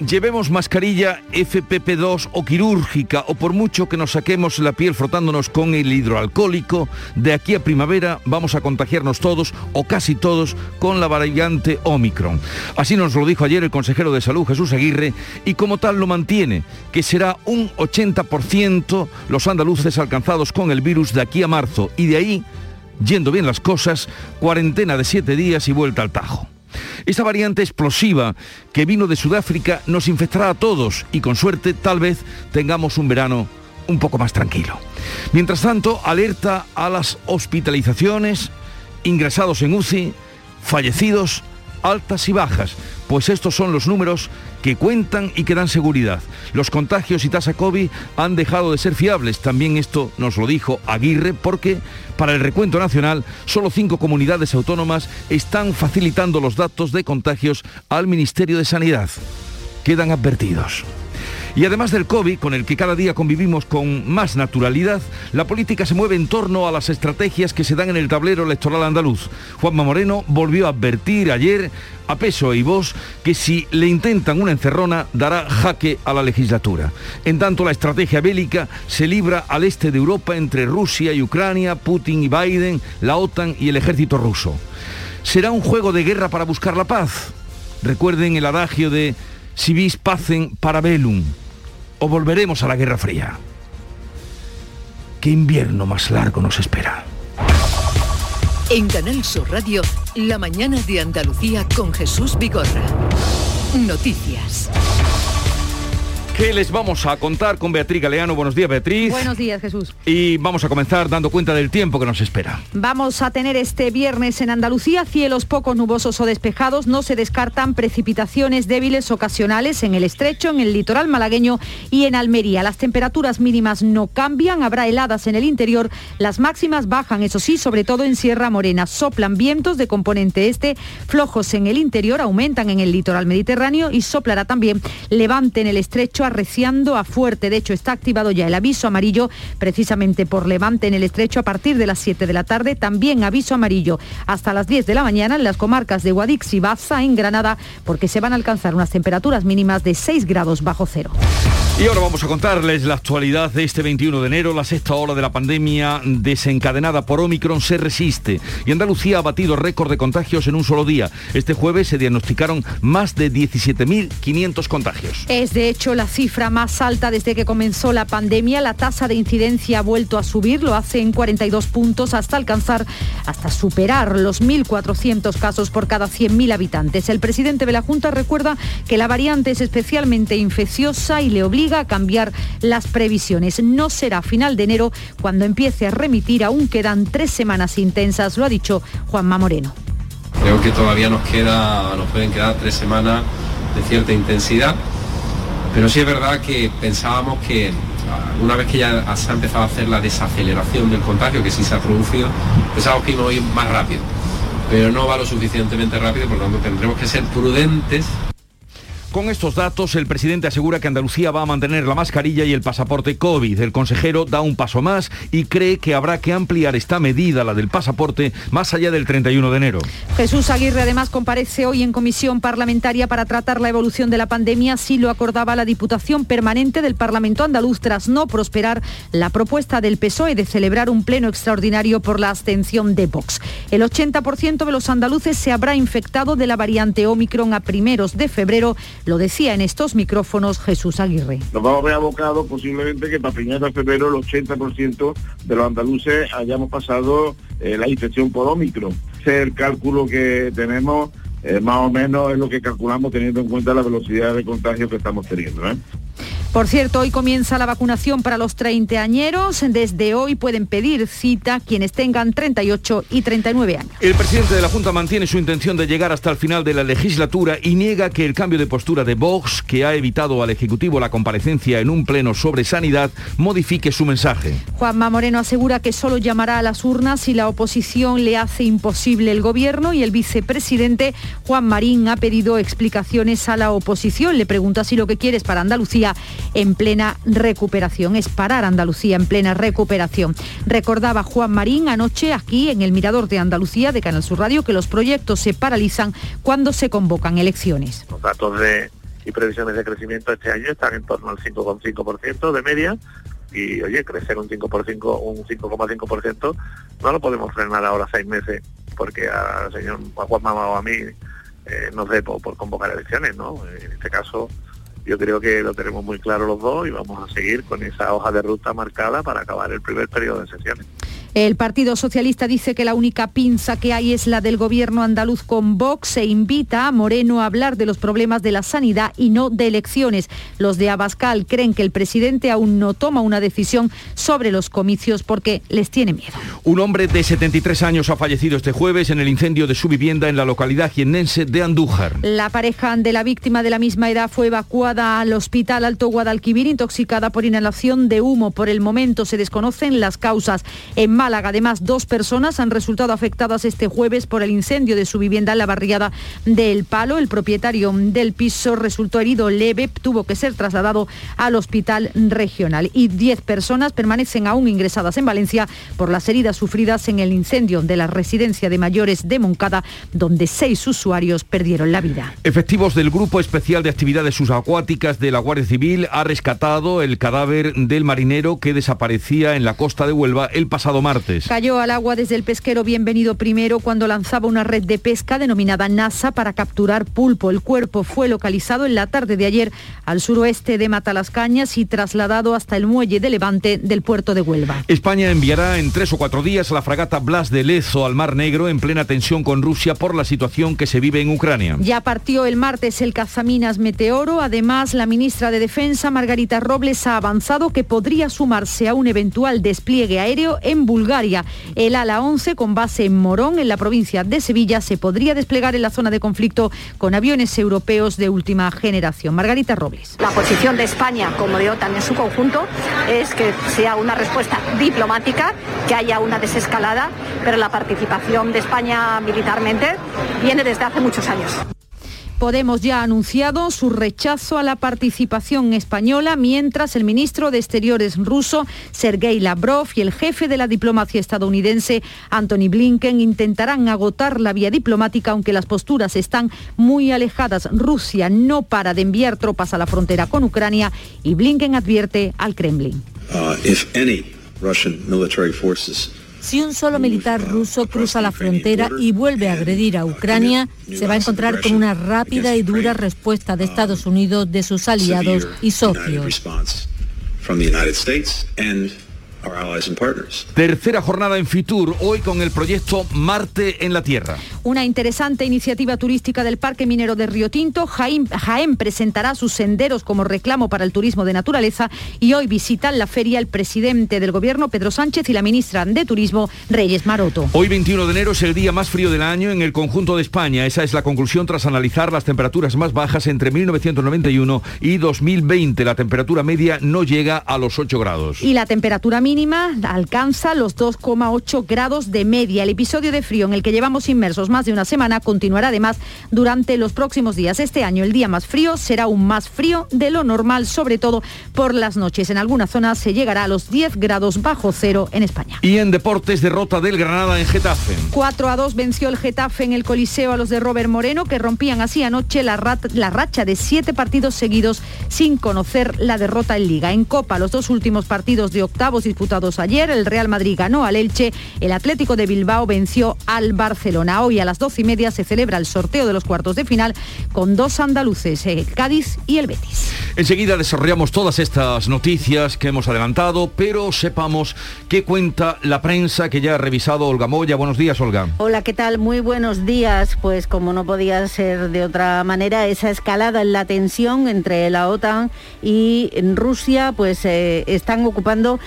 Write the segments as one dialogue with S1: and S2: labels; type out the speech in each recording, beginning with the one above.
S1: llevemos mascarilla FPP2 o quirúrgica o por mucho que nos saquemos la piel frotándonos con el hidroalcohólico, de aquí a primavera vamos a contagiarnos todos o casi todos con la variante Omicron. Así nos lo dijo ayer el consejero de salud Jesús Aguirre y como tal lo mantiene, que será un 80% los andaluces alcanzados con el virus de aquí a marzo y de ahí, yendo bien las cosas, cuarentena de siete días y vuelta al tajo. Esta variante explosiva que vino de Sudáfrica nos infectará a todos y con suerte tal vez tengamos un verano un poco más tranquilo. Mientras tanto, alerta a las hospitalizaciones, ingresados en UCI, fallecidos, altas y bajas, pues estos son los números que cuentan y que dan seguridad. Los contagios y tasa COVID han dejado de ser fiables. También esto nos lo dijo Aguirre porque para el recuento nacional solo cinco comunidades autónomas están facilitando los datos de contagios al Ministerio de Sanidad. Quedan advertidos. Y además del COVID, con el que cada día convivimos con más naturalidad, la política se mueve en torno a las estrategias que se dan en el tablero electoral andaluz. Juanma Moreno volvió a advertir ayer a peso y voz que si le intentan una encerrona dará jaque a la legislatura. En tanto, la estrategia bélica se libra al este de Europa entre Rusia y Ucrania, Putin y Biden, la OTAN y el ejército ruso. ¿Será un juego de guerra para buscar la paz? Recuerden el adagio de si vis pacem para velum o volveremos a la Guerra Fría. ¿Qué invierno más largo nos espera?
S2: En Canal Sur Radio, La mañana de Andalucía con Jesús Vigorra. Noticias.
S1: ¿Qué les vamos a contar con Beatriz Galeano? Buenos días, Beatriz.
S3: Buenos días, Jesús.
S1: Y vamos a comenzar dando cuenta del tiempo que nos espera.
S3: Vamos a tener este viernes en Andalucía cielos poco nubosos o despejados. No se descartan precipitaciones débiles ocasionales en el estrecho, en el litoral malagueño y en Almería. Las temperaturas mínimas no cambian, habrá heladas en el interior. Las máximas bajan, eso sí, sobre todo en Sierra Morena. Soplan vientos de componente este, flojos en el interior, aumentan en el litoral mediterráneo y soplará también levante en el estrecho arreciando a fuerte. De hecho, está activado ya el aviso amarillo precisamente por levante en el estrecho a partir de las 7 de la tarde. También aviso amarillo hasta las 10 de la mañana en las comarcas de Guadix y Baza en Granada porque se van a alcanzar unas temperaturas mínimas de 6 grados bajo cero.
S1: Y ahora vamos a contarles la actualidad de este 21 de enero. La sexta ola de la pandemia desencadenada por Omicron se resiste y Andalucía ha batido récord de contagios en un solo día. Este jueves se diagnosticaron más de 17.500 contagios.
S3: Es de hecho la cifra más alta desde que comenzó la pandemia. La tasa de incidencia ha vuelto a subir, lo hace en 42 puntos hasta alcanzar, hasta superar los 1.400 casos por cada 100.000 habitantes. El presidente de la Junta recuerda que la variante es especialmente infecciosa y le obliga a cambiar las previsiones. No será a final de enero cuando empiece a remitir, aún quedan tres semanas intensas, lo ha dicho Juanma Moreno.
S4: Creo que todavía nos queda, nos pueden quedar tres semanas de cierta intensidad, pero sí es verdad que pensábamos que una vez que ya se ha empezado a hacer la desaceleración del contagio, que sí se ha producido, pensábamos que íbamos a ir más rápido, pero no va lo suficientemente rápido, por lo tanto tendremos que ser prudentes
S1: con estos datos, el presidente asegura que Andalucía va a mantener la mascarilla y el pasaporte COVID. El consejero da un paso más y cree que habrá que ampliar esta medida, la del pasaporte, más allá del 31 de enero.
S3: Jesús Aguirre además comparece hoy en comisión parlamentaria para tratar la evolución de la pandemia, así lo acordaba la Diputación Permanente del Parlamento Andaluz tras no prosperar la propuesta del PSOE de celebrar un pleno extraordinario por la abstención de Vox. El 80% de los andaluces se habrá infectado de la variante Omicron a primeros de febrero lo decía en estos micrófonos Jesús Aguirre.
S5: Nos vamos a ver abocados posiblemente que para finales de febrero el 80% de los andaluces hayamos pasado eh, la infección por Omicron. Ese es el cálculo que tenemos eh, más o menos es lo que calculamos teniendo en cuenta la velocidad de contagio que estamos teniendo. ¿eh?
S3: Por cierto, hoy comienza la vacunación para los treintañeros. Desde hoy pueden pedir cita quienes tengan 38 y 39 años.
S1: El presidente de la Junta mantiene su intención de llegar hasta el final de la legislatura y niega que el cambio de postura de Vox, que ha evitado al Ejecutivo la comparecencia en un pleno sobre sanidad, modifique su mensaje.
S3: Juanma Moreno asegura que solo llamará a las urnas si la oposición le hace imposible el gobierno y el vicepresidente Juan Marín ha pedido explicaciones a la oposición. Le pregunta si lo que quiere es para Andalucía en plena recuperación. Es parar Andalucía en plena recuperación. Recordaba Juan Marín anoche aquí en el Mirador de Andalucía de Canal Sur Radio que los proyectos se paralizan cuando se convocan elecciones.
S5: Los datos de, y previsiones de crecimiento este año están en torno al 5,5% de media y oye, crecer un 5%, un 5,5% no lo podemos frenar ahora seis meses porque al señor Juan Mamá o a mí eh, nos dé por convocar elecciones, ¿no? En este caso yo creo que lo tenemos muy claro los dos y vamos a seguir con esa hoja de ruta marcada para acabar el primer periodo de sesiones.
S3: El Partido Socialista dice que la única pinza que hay es la del gobierno andaluz con Vox e invita a Moreno a hablar de los problemas de la sanidad y no de elecciones. Los de Abascal creen que el presidente aún no toma una decisión sobre los comicios porque les tiene miedo.
S1: Un hombre de 73 años ha fallecido este jueves en el incendio de su vivienda en la localidad jiennense de Andújar.
S3: La pareja de la víctima de la misma edad fue evacuada al hospital Alto Guadalquivir intoxicada por inhalación de humo. Por el momento se desconocen las causas. En Málaga, además, dos personas han resultado afectadas este jueves por el incendio de su vivienda en la barriada del Palo. El propietario del piso resultó herido leve, tuvo que ser trasladado al hospital regional. Y diez personas permanecen aún ingresadas en Valencia por las heridas sufridas en el incendio de la residencia de mayores de Moncada, donde seis usuarios perdieron la vida.
S1: Efectivos del Grupo Especial de Actividades Subacuáticas de la Guardia Civil ha rescatado el cadáver del marinero que desaparecía en la costa de Huelva el pasado martes.
S3: Cayó al agua desde el pesquero Bienvenido primero cuando lanzaba una red de pesca denominada NASA para capturar pulpo. El cuerpo fue localizado en la tarde de ayer al suroeste de Matalascañas y trasladado hasta el muelle de Levante del puerto de Huelva.
S1: España enviará en tres o cuatro días la fragata Blas de Lezo al Mar Negro en plena tensión con Rusia por la situación que se vive en Ucrania.
S3: Ya partió el martes el cazaminas Meteoro. Además, la ministra de Defensa, Margarita Robles, ha avanzado que podría sumarse a un eventual despliegue aéreo en Bulgaria. El ala 11, con base en Morón, en la provincia de Sevilla, se podría desplegar en la zona de conflicto con aviones europeos de última generación. Margarita Robles.
S6: La posición de España, como de OTAN en su conjunto, es que sea una respuesta diplomática, que haya una desescalada, pero la participación de España militarmente viene desde hace muchos años.
S3: Podemos ya ha anunciado su rechazo a la participación española, mientras el ministro de Exteriores ruso, Sergei Lavrov, y el jefe de la diplomacia estadounidense, Anthony Blinken, intentarán agotar la vía diplomática, aunque las posturas están muy alejadas. Rusia no para de enviar tropas a la frontera con Ucrania y Blinken advierte al Kremlin.
S7: Uh,
S8: si un solo militar ruso cruza la frontera y vuelve a agredir a Ucrania, se va a encontrar con una rápida y dura respuesta de Estados Unidos, de sus aliados y socios.
S1: Tercera jornada en Fitur, hoy con el proyecto Marte en la Tierra.
S3: Una interesante iniciativa turística del Parque Minero de Río Tinto. Jaén, Jaén, presentará sus senderos como reclamo para el turismo de naturaleza y hoy visitan la feria el presidente del gobierno, Pedro Sánchez, y la ministra de Turismo, Reyes Maroto.
S1: Hoy 21 de enero es el día más frío del año en el conjunto de España. Esa es la conclusión tras analizar las temperaturas más bajas entre 1991 y 2020. La temperatura media no llega a los 8 grados.
S3: Y la temperatura mínima alcanza los 2,8 grados de media. El episodio de frío en el que llevamos inmersos más de una semana continuará además durante los próximos días. Este año el día más frío será aún más frío de lo normal, sobre todo por las noches. En algunas zonas se llegará a los 10 grados bajo cero en España.
S1: Y en deportes, derrota del Granada en Getafe.
S3: 4 a 2 venció el Getafe en el Coliseo a los de Robert Moreno, que rompían así anoche la, la racha de siete partidos seguidos sin conocer la derrota en Liga. En Copa, los dos últimos partidos de octavos disputados disputados ayer. El Real Madrid ganó al Elche, el Atlético de Bilbao venció al Barcelona. Hoy a las doce y media se celebra el sorteo de los cuartos de final con dos andaluces, el Cádiz y el Betis.
S1: Enseguida desarrollamos todas estas noticias que hemos adelantado, pero sepamos qué cuenta la prensa que ya ha revisado Olga Moya. Buenos días, Olga.
S9: Hola, ¿qué tal? Muy buenos días. Pues como no podía ser de otra manera, esa escalada en la tensión entre la OTAN y Rusia, pues eh, están ocupando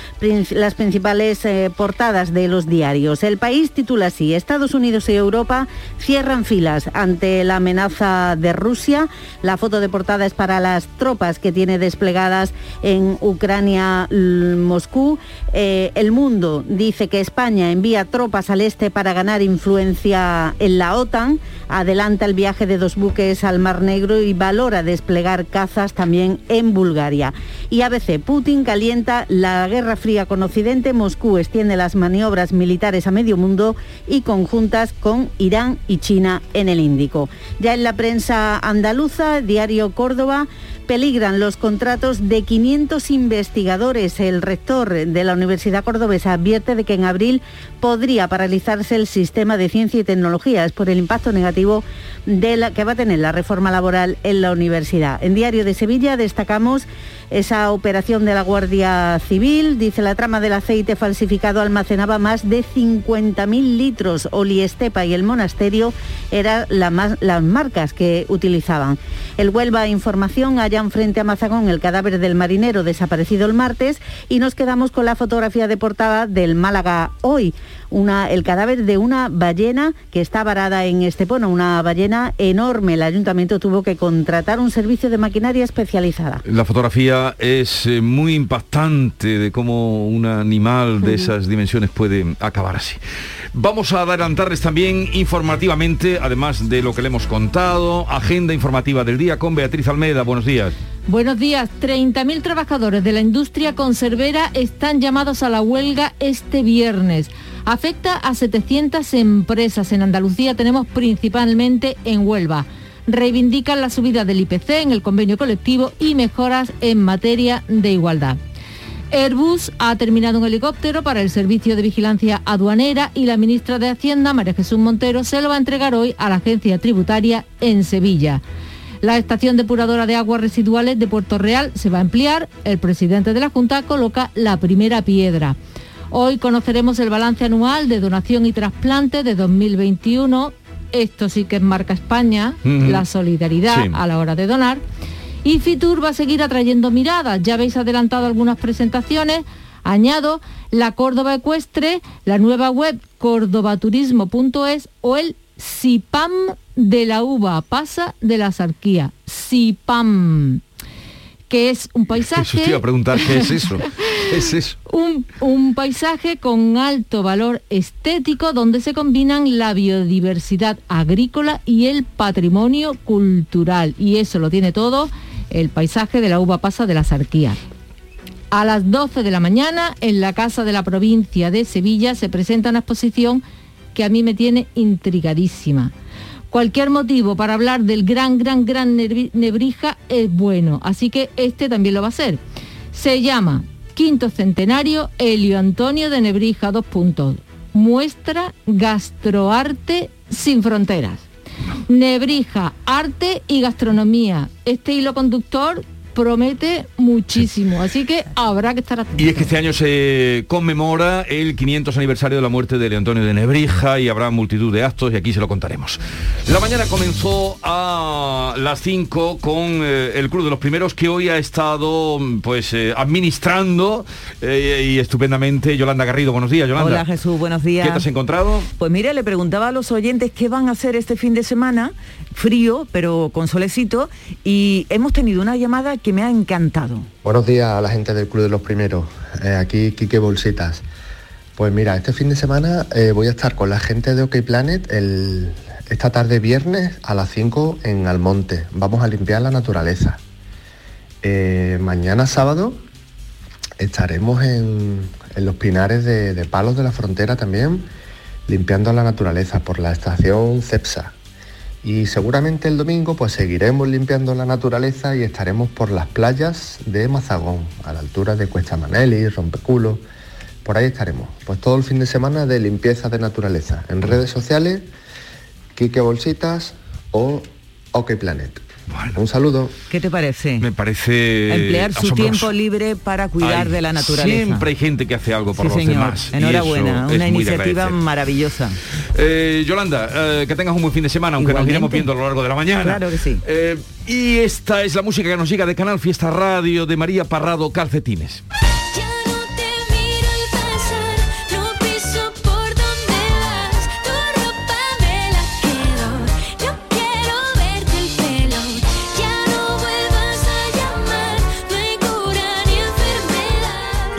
S9: las principales eh, portadas de los diarios. El país titula así, Estados Unidos y Europa cierran filas ante la amenaza de Rusia. La foto de portada es para las tropas que tiene desplegadas en Ucrania, Moscú. Eh, el mundo dice que España envía tropas al este para ganar influencia en la OTAN, adelanta el viaje de dos buques al Mar Negro y valora desplegar cazas también en Bulgaria. Y ABC, Putin calienta la Guerra Fría con Occidente, Moscú extiende las maniobras militares a medio mundo y conjuntas con Irán y China en el Índico. Ya en la prensa andaluza, Diario Córdoba, peligran los contratos de 500 investigadores. El rector de la Universidad Cordobesa advierte de que en abril podría paralizarse el sistema de ciencia y tecnología. Es por el impacto negativo que va a tener la reforma laboral en la universidad. En Diario de Sevilla destacamos esa operación de la Guardia Civil. Dice la trama del aceite falsificado almacenaba más de 50.000 litros. Oliestepa y el monasterio eran las marcas que utilizaban. El Huelva Información frente a Mazagón el cadáver del marinero desaparecido el martes y nos quedamos con la fotografía de portada del Málaga hoy el cadáver de una ballena que está varada en Estepona, una ballena enorme. El ayuntamiento tuvo que contratar un servicio de maquinaria especializada.
S1: La fotografía es eh, muy impactante de cómo un animal de esas dimensiones puede acabar así. Vamos a adelantarles también informativamente, además de lo que le hemos contado, agenda informativa del día con Beatriz Almeida. Buenos días.
S8: Buenos días. 30.000 trabajadores de la industria conservera están llamados a la huelga este viernes. Afecta a 700 empresas. En Andalucía tenemos principalmente en Huelva. Reivindican la subida del IPC en el convenio colectivo y mejoras en materia de igualdad. Airbus ha terminado un helicóptero para el servicio de vigilancia aduanera y la ministra de Hacienda, María Jesús Montero, se lo va a entregar hoy a la agencia tributaria en Sevilla. La estación depuradora de aguas residuales de Puerto Real se va a ampliar. El presidente de la Junta coloca la primera piedra. Hoy conoceremos el balance anual de donación y trasplante de 2021. Esto sí que es marca España, la solidaridad a la hora de donar. Y Fitur va a seguir atrayendo miradas. Ya habéis adelantado algunas presentaciones. Añado la Córdoba Ecuestre, la nueva web cordobaturismo.es o el SIPAM de la uva pasa de la sarquía. SIPAM que es un paisaje...
S1: Eso iba a preguntar qué es eso. es eso?
S8: Un, un, paisaje con alto valor estético donde se combinan la biodiversidad agrícola y el patrimonio cultural. Y eso lo tiene todo el paisaje de la uva pasa de la Sarquía. A las 12 de la mañana, en la Casa de la Provincia de Sevilla, se presenta una exposición que a mí me tiene intrigadísima cualquier motivo para hablar del gran, gran, gran Nebrija es bueno. Así que este también lo va a ser. Se llama Quinto Centenario Helio Antonio de Nebrija, dos puntos. Muestra gastroarte sin fronteras. Nebrija, arte y gastronomía. Este hilo conductor promete muchísimo, así que habrá que estar atentos.
S1: Y es que este año se conmemora el 500 aniversario de la muerte de Antonio de Nebrija y habrá multitud de actos y aquí se lo contaremos. La mañana comenzó a las 5 con eh, el Club de los Primeros que hoy ha estado pues eh, administrando eh, y estupendamente Yolanda Garrido. Buenos días, Yolanda.
S10: Hola Jesús, buenos días.
S1: ¿Qué te has encontrado?
S10: Pues mire, le preguntaba a los oyentes qué van a hacer este fin de semana, frío, pero con solecito, y hemos tenido una llamada que me ha encantado.
S11: Buenos días a la gente del Club de los Primeros. Eh, aquí Quique Bolsitas. Pues mira, este fin de semana eh, voy a estar con la gente de OK Planet esta tarde viernes a las 5 en Almonte. Vamos a limpiar la naturaleza. Eh, mañana sábado estaremos en, los pinares de, Palos de la Frontera también, limpiando la naturaleza por la estación CEPSA. Y seguramente el domingo pues seguiremos limpiando la naturaleza y estaremos por las playas de Mazagón, a la altura de Cuesta Maneli, Rompeculo. por ahí estaremos. Pues todo el fin de semana de limpieza de naturaleza. En redes sociales, Quique Bolsitas o OK Planet. Un saludo.
S10: ¿Qué te parece?
S1: Me parece
S10: emplear su tiempo libre para cuidar de la naturaleza.
S1: Siempre hay gente que hace algo por
S10: Sí,
S1: los
S10: señor.
S1: demás.
S10: Enhorabuena, una iniciativa maravillosa.
S1: Eh, Yolanda, eh, que tengas un buen fin de semana, aunque nos iremos viendo a lo largo de la mañana.
S10: Claro que sí.
S1: Eh, y esta es la música que nos llega de Canal Fiesta Radio de María Parrado Calcetines.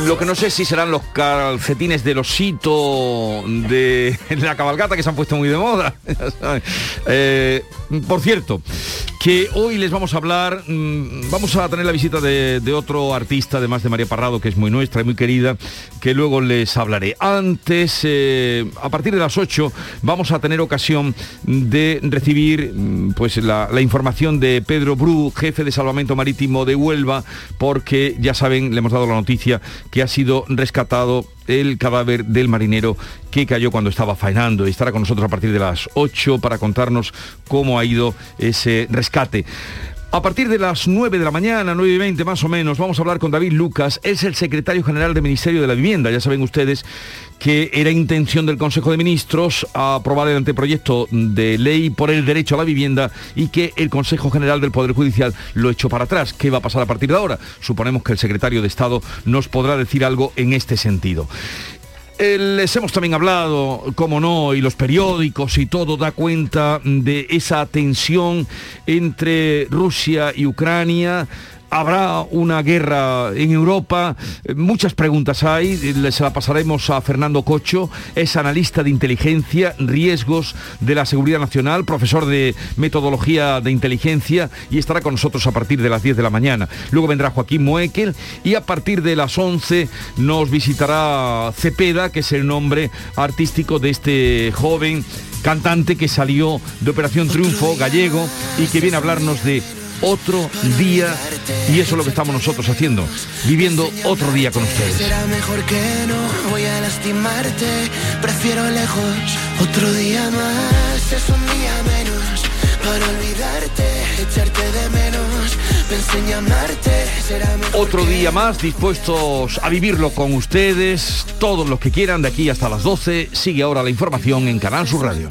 S1: Lo que no sé si serán los calcetines del osito de la cabalgata que se han puesto muy de moda. Eh, por cierto, que hoy les vamos a hablar, mm, vamos a tener la visita de, otro artista, además de María Parrado, que es muy nuestra y muy querida, que luego les hablaré. Antes, eh, a partir de las 8, vamos a tener ocasión de recibir mm, pues la, la información de Pedro Bru, jefe de Salvamento Marítimo de Huelva, porque ya saben, le hemos dado la noticia que ha sido rescatado el cadáver del marinero que cayó cuando estaba faenando y estará con nosotros a partir de las 8 para contarnos cómo ha ido ese rescate. A partir de las 9 de la mañana, 9 y 20 más o menos, vamos a hablar con David Lucas, es el secretario general del Ministerio de la Vivienda. Ya saben ustedes que era intención del Consejo de Ministros aprobar el anteproyecto de ley por el derecho a la vivienda y que el Consejo General del Poder Judicial lo echó para atrás. ¿Qué va a pasar a partir de ahora? Suponemos que el secretario de Estado nos podrá decir algo en este sentido. Les hemos también hablado, como no, y los periódicos y todo da cuenta de esa tensión entre Rusia y Ucrania. Habrá una guerra en Europa, Eh, muchas preguntas hay, les la pasaremos a Fernando Cocho, es analista de inteligencia, riesgos de la seguridad nacional, profesor de metodología de inteligencia y estará con nosotros a partir de las 10 de la mañana. Luego vendrá Joaquín Moekel y a partir de las 11 nos visitará Cepeda, que es el nombre artístico de este joven cantante que salió de Operación Triunfo, gallego, y que viene a hablarnos de otro día, y eso es lo que estamos nosotros haciendo, viviendo otro día con ustedes.
S12: Será mejor que no voy a lastimarte. Prefiero lejos otro día más. Es un día menos para olvidarte, echarte de menos. Pensé en llamarte. Será mejor
S1: Otro día más dispuestos a vivirlo con ustedes, todos los que quieran, de aquí hasta las 12. Sigue ahora la información en Canal Sur Radio.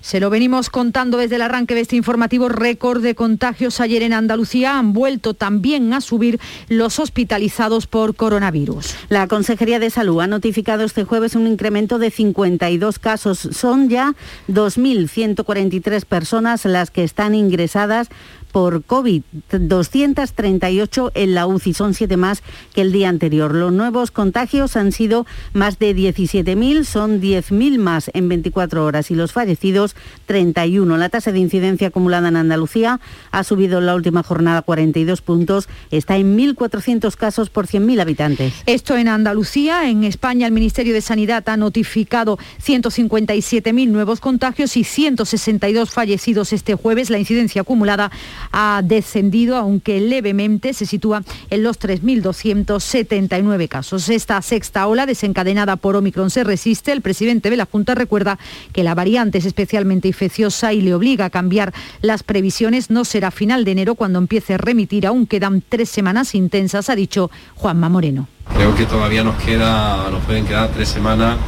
S3: Se lo venimos contando desde el arranque de este informativo récord de contagios ayer en Andalucía. Han vuelto también a subir los hospitalizados por coronavirus.
S9: La Consejería de Salud ha notificado este jueves un incremento de 52 casos. Son ya 2.143 personas las que están ingresadas por COVID, 238 en la UCI, son siete más que el día anterior. Los nuevos contagios han sido más de 17.000, son 10.000 más en 24 horas y los fallecidos 31. La tasa de incidencia acumulada en Andalucía ha subido en la última jornada 42 puntos, está en 1.400 casos por 100.000 habitantes.
S3: Esto en Andalucía. En España el Ministerio de Sanidad ha notificado 157.000 nuevos contagios y 162 fallecidos este jueves. La incidencia acumulada ha descendido, aunque levemente se sitúa en los 3.279 casos. Esta sexta ola desencadenada por Omicron se resiste. El presidente de la Junta recuerda que la variante es especialmente infecciosa y le obliga a cambiar las previsiones. No será final de enero cuando empiece a remitir. Aún quedan tres semanas intensas, ha dicho Juanma Moreno.
S4: Creo que todavía nos queda, nos pueden quedar tres semanas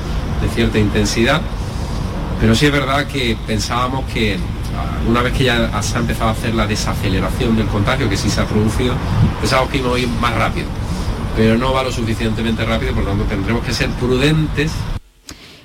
S4: de cierta intensidad, pero sí es verdad que pensábamos que ah, una vez que ya se ha empezado a hacer la desaceleración del contagio, que sí se ha producido, pensábamos que íbamos a ir más rápido, pero no va lo suficientemente rápido, por lo tanto tendremos que ser prudentes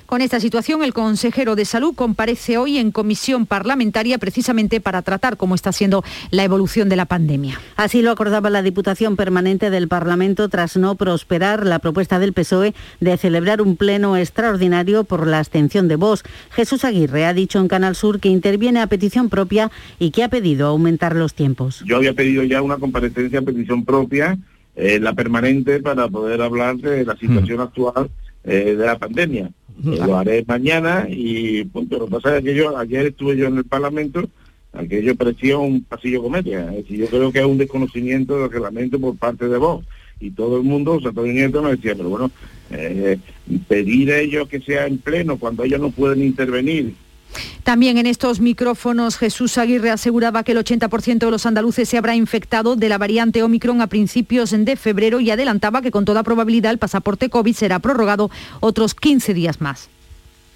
S3: Con esta situación, el consejero de Salud comparece hoy en comisión parlamentaria precisamente para tratar cómo está siendo la evolución de la pandemia.
S9: Así lo acordaba la Diputación Permanente del Parlamento tras no prosperar la propuesta del PSOE de celebrar un pleno extraordinario por la abstención de Vox. Jesús Aguirre ha dicho en Canal Sur que interviene a petición propia y que ha pedido aumentar los tiempos.
S13: Yo había pedido ya una comparecencia a petición propia, eh, la permanente, para poder hablar de la situación actual eh, de la pandemia. Lo haré mañana y punto. Lo que pasa es que yo, ayer estuve yo en el Parlamento, aquello parecía un pasillo comedia. Es yo creo que es un desconocimiento del reglamento por parte de vos. Y todo el mundo, o sea, todo el mundo me decía, pero bueno, eh, pedir a ellos que sea en pleno cuando ellos no pueden intervenir
S3: También en estos micrófonos Jesús Aguirre aseguraba que el 80% de los andaluces se habrá infectado de la variante Omicron a principios de febrero y adelantaba que con toda probabilidad el pasaporte COVID será prorrogado otros 15 días más.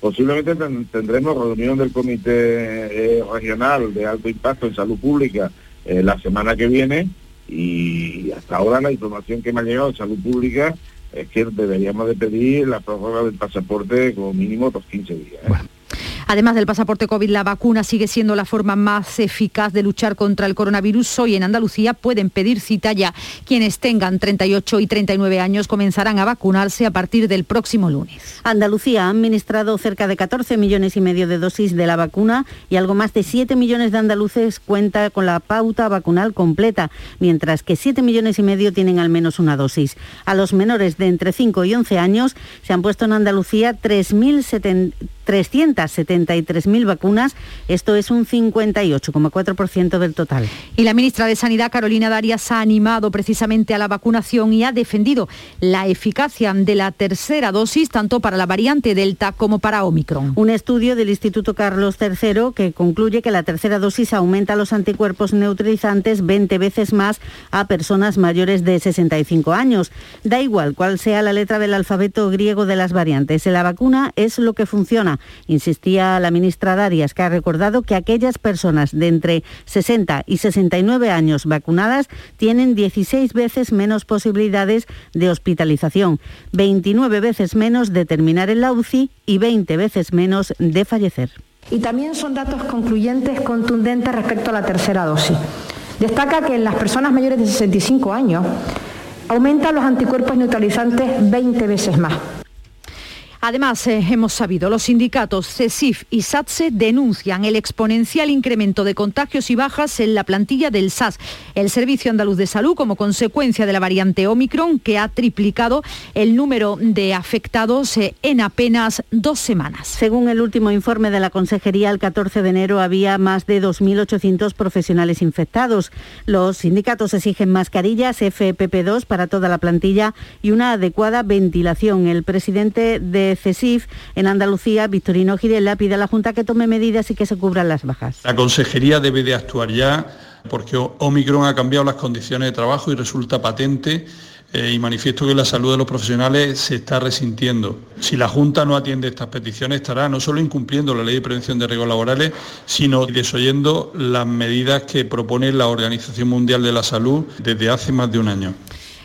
S13: Posiblemente ten- tendremos reunión del Comité eh, Regional de Alto Impacto en Salud Pública eh, la semana que viene y hasta ahora la información que me ha llegado de Salud Pública es que deberíamos de pedir la prórroga del pasaporte como mínimo otros 15 días. ¿eh?
S3: Además del pasaporte COVID, la vacuna sigue siendo la forma más eficaz de luchar contra el coronavirus. Hoy en Andalucía pueden pedir cita ya. Quienes tengan 38 y 39 años comenzarán a vacunarse a partir del próximo lunes.
S9: Andalucía ha administrado cerca de 14 millones y medio de dosis de la vacuna y algo más de 7 millones de andaluces cuenta con la pauta vacunal completa, mientras que 7 millones y medio tienen al menos una dosis. A los menores de entre 5 y 11 años se han puesto en Andalucía 3.070 373.000 vacunas, esto es un 58,4% del total.
S3: Y la ministra de Sanidad, Carolina Darias, ha animado precisamente a la vacunación y ha defendido la eficacia de la tercera dosis tanto para la variante Delta como para Omicron.
S9: Un estudio del Instituto Carlos III que concluye que la tercera dosis aumenta los anticuerpos neutralizantes 20 veces más a personas mayores de 65 años. Da igual cuál sea la letra del alfabeto griego de las variantes, la vacuna es lo que funciona, insistía la ministra Darias, que ha recordado que aquellas personas de entre 60 y 69 años vacunadas tienen 16 veces menos posibilidades de hospitalización, 29 veces menos de terminar en la UCI y 20 veces menos de fallecer.
S14: Y también son datos concluyentes, contundentes respecto a la tercera dosis. Destaca que en las personas mayores de 65 años aumentan los anticuerpos neutralizantes 20 veces más.
S3: Además, eh, hemos sabido, los sindicatos CESIF y SATSE denuncian el exponencial incremento de contagios y bajas en la plantilla del SAS, el Servicio Andaluz de Salud, como consecuencia de la variante Omicron, que ha triplicado el número de afectados eh, en apenas dos semanas.
S9: Según el último informe de la Consejería, el 14 de enero había más de 2.800 profesionales infectados. Los sindicatos exigen mascarillas FFP2 para toda la plantilla y una adecuada ventilación. El presidente de CESIF en Andalucía, Victorino Girela, pide a la Junta que tome medidas y que se cubran las bajas.
S15: La consejería debe de actuar ya porque Omicron ha cambiado las condiciones de trabajo y resulta patente eh, y manifiesto que la salud de los profesionales se está resintiendo. Si la Junta no atiende estas peticiones estará no solo incumpliendo la ley de prevención de riesgos laborales, sino desoyendo las medidas que propone la Organización Mundial de la Salud desde hace más de un año.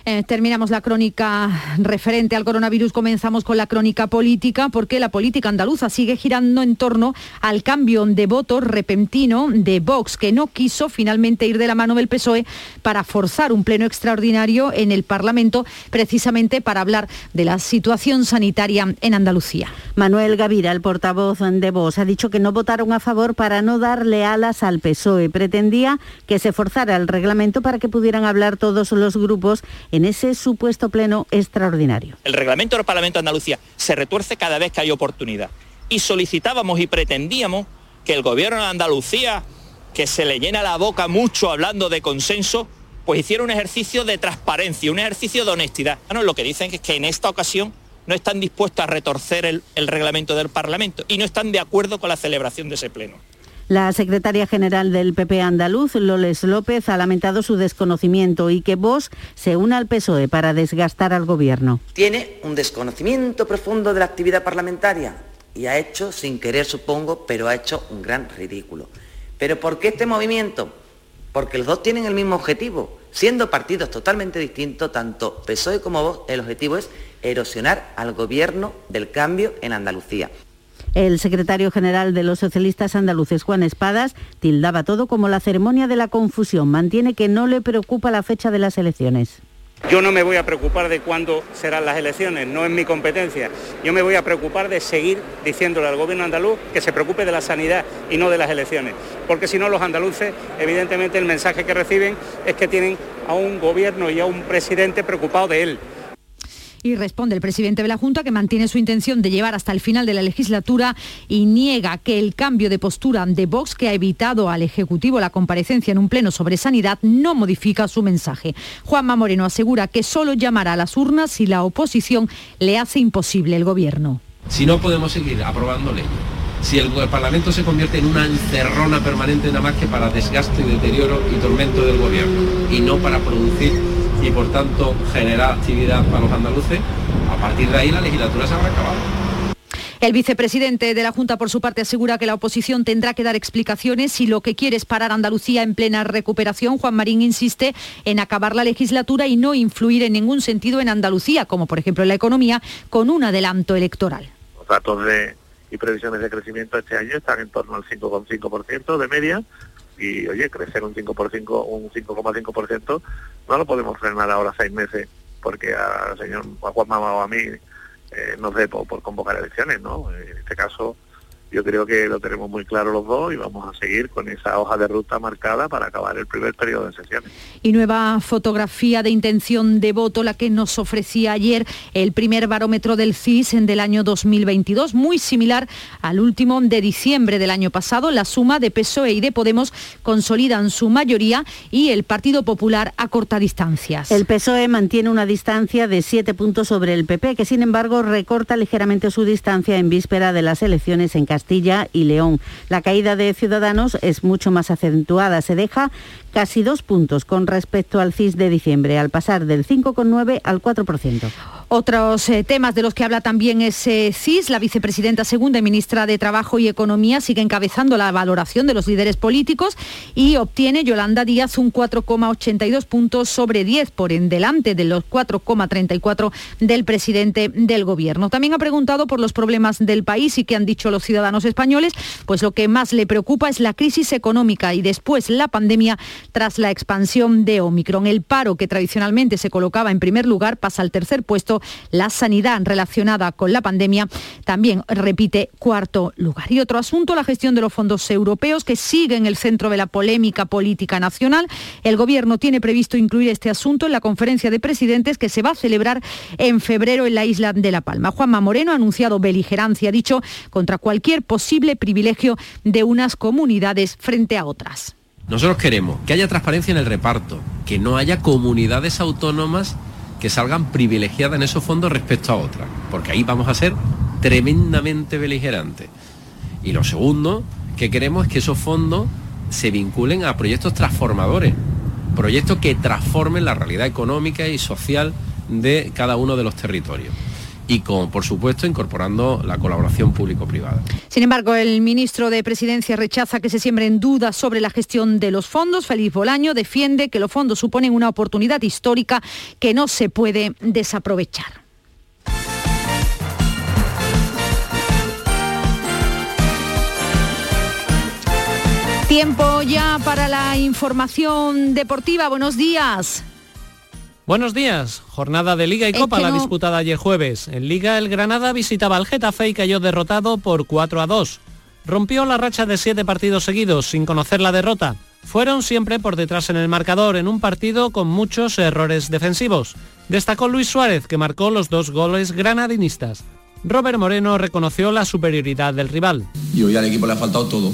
S3: Eh, terminamos la crónica referente al coronavirus, comenzamos con la crónica política, porque la política andaluza sigue girando en torno al cambio de voto repentino de Vox, que no quiso finalmente ir de la mano del PSOE para forzar un pleno extraordinario en el Parlamento, precisamente para hablar de la situación sanitaria en Andalucía.
S9: Manuel Gavira, el portavoz de Vox, ha dicho que no votaron a favor para no darle alas al PSOE. Pretendía que se forzara el reglamento para que pudieran hablar todos los grupos ese supuesto pleno extraordinario.
S16: El reglamento del Parlamento de Andalucía se retuerce cada vez que hay oportunidad. Y solicitábamos y pretendíamos que el gobierno de Andalucía, que se le llena la boca mucho hablando de consenso, pues hiciera un ejercicio de transparencia, un ejercicio de honestidad. Lo que dicen es que en esta ocasión no están dispuestos a retorcer el reglamento del Parlamento y no están de acuerdo con la celebración de ese pleno.
S9: La secretaria general del PP andaluz, Loles López, ha lamentado su desconocimiento y que Vox se una al PSOE para desgastar al gobierno.
S17: Tiene un desconocimiento profundo de la actividad parlamentaria y ha hecho, sin querer supongo, pero ha hecho un gran ridículo. ¿Pero por qué este movimiento? Porque los dos tienen el mismo objetivo. Siendo partidos totalmente distintos, tanto PSOE como Vox, el objetivo es erosionar al gobierno del cambio en Andalucía.
S9: El secretario general de los socialistas andaluces, Juan Espadas, tildaba todo como la ceremonia de la confusión. Mantiene que no le preocupa la fecha de las elecciones.
S18: Yo no me voy a preocupar de cuándo serán las elecciones, no es mi competencia. Yo me voy a preocupar de seguir diciéndole al gobierno andaluz que se preocupe de la sanidad y no de las elecciones. Porque si no, los andaluces, evidentemente, el mensaje que reciben es que tienen a un gobierno y a un presidente preocupado de él.
S3: Y responde el presidente de la Junta que mantiene su intención de llevar hasta el final de la legislatura y niega que el cambio de postura de Vox que ha evitado al Ejecutivo la comparecencia en un pleno sobre sanidad no modifica su mensaje. Juanma Moreno asegura que solo llamará a las urnas si la oposición le hace imposible el gobierno.
S4: Si no podemos seguir aprobando leyes, si el Parlamento se convierte en una encerrona permanente nada más que para desgaste, deterioro y tormento del gobierno y no para producir y por tanto generar actividad para los andaluces, a partir de ahí la legislatura se habrá acabado.
S3: El vicepresidente de la Junta, por su parte, asegura que la oposición tendrá que dar explicaciones si lo que quiere es parar a Andalucía en plena recuperación. Juan Marín insiste en acabar la legislatura y no influir en ningún sentido en Andalucía, como por ejemplo en la economía, con un adelanto electoral.
S5: Los datos de, y previsiones de crecimiento este año están en torno al 5,5% de media y oye, crecer un 5%, un 5,5% no lo podemos frenar ahora seis meses porque al señor a Juan o a mí eh, nos dé por, por convocar elecciones, ¿no? En este caso yo creo que lo tenemos muy claro los dos y vamos a seguir con esa hoja de ruta marcada para acabar el primer periodo de sesiones.
S3: Y nueva fotografía de intención de voto, la que nos ofrecía ayer el primer barómetro del CIS en del año 2022, muy similar al último de diciembre del año pasado. La suma de PSOE y de Podemos consolidan su mayoría y el Partido Popular acorta distancias.
S9: El PSOE mantiene una distancia de siete puntos sobre el PP, que sin embargo recorta ligeramente su distancia en víspera de las elecciones en Castilla y León. La caída de Ciudadanos es mucho más acentuada. Se deja casi dos puntos con respecto al CIS de diciembre, al pasar del 5,9 al 4%.
S3: Otros eh, temas de los que habla también es eh, CIS, la vicepresidenta segunda y ministra de Trabajo y Economía sigue encabezando la valoración de los líderes políticos y obtiene Yolanda Díaz un 4,82 puntos sobre 10 por en delante de los 4,34 del presidente del gobierno. También ha preguntado por los problemas del país y qué han dicho los ciudadanos españoles, pues lo que más le preocupa es la crisis económica y después la pandemia tras la expansión de Omicron. El paro que tradicionalmente se colocaba en primer lugar pasa al tercer puesto la sanidad relacionada con la pandemia también repite cuarto lugar. Y otro asunto, la gestión de los fondos europeos que sigue en el centro de la polémica política nacional. El Gobierno tiene previsto incluir este asunto en la conferencia de presidentes que se va a celebrar en febrero en la isla de La Palma. Juanma Moreno ha anunciado beligerancia, ha dicho, contra cualquier posible privilegio de unas comunidades frente a otras.
S4: Nosotros queremos que haya transparencia en el reparto, que no haya comunidades autónomas que salgan privilegiadas en esos fondos respecto a otras, porque ahí vamos a ser tremendamente beligerantes. Y lo segundo que queremos es que esos fondos se vinculen a proyectos transformadores, proyectos que transformen la realidad económica y social de cada uno de los territorios.
S19: Y con, por supuesto, incorporando la colaboración público-privada.
S3: Sin embargo, el ministro de Presidencia rechaza que se siembren dudas sobre la gestión de los fondos. Félix Bolaño defiende que los fondos suponen una oportunidad histórica que no se puede desaprovechar. Tiempo ya para la información deportiva. Buenos días.
S20: Buenos días. Jornada de Liga y
S3: Es
S20: Copa la disputada ayer jueves. En Liga el Granada visitaba al Getafe y cayó derrotado por 4 a 2. Rompió la racha de siete partidos seguidos sin conocer la derrota. Fueron siempre por detrás en el marcador en un partido con muchos errores defensivos. Destacó Luis Suárez que marcó los dos goles granadinistas. Robert Moreno reconoció la superioridad del rival.
S21: Y hoy al equipo le ha faltado todo,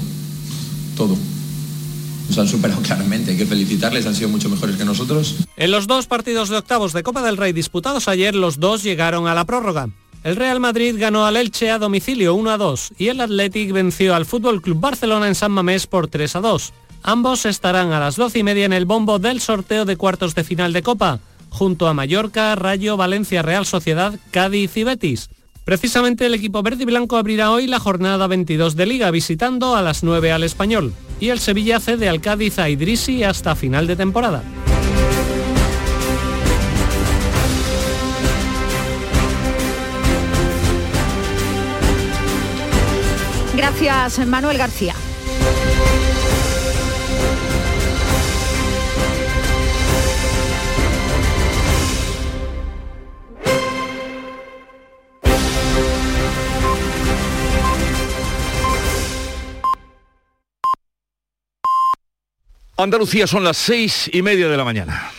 S21: todo. Nos han superado claramente, hay que felicitarles, han sido mucho mejores que nosotros.
S20: En los dos partidos de octavos de Copa del Rey disputados ayer, los dos llegaron a la prórroga. El Real Madrid ganó al Elche a domicilio 1 a 2 y el Athletic venció al Fútbol Club Barcelona en San Mamés por 3 a 2. Ambos estarán a las 12 y media en el bombo del sorteo de cuartos de final de Copa, junto a Mallorca, Rayo, Valencia, Real Sociedad, Cádiz y Betis. Precisamente el equipo verde y blanco abrirá hoy la jornada 22 de Liga, visitando a las 9 al Español. Y el Sevilla cede al Cádiz a Idrisi hasta final de temporada.
S3: Gracias, Manuel García.
S1: Andalucía son las seis y media de la mañana.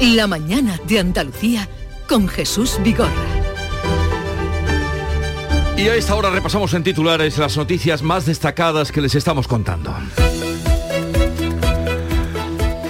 S22: La mañana de Andalucía con Jesús Vigorra.
S1: Y a esta hora repasamos en titulares las noticias más destacadas que les estamos contando.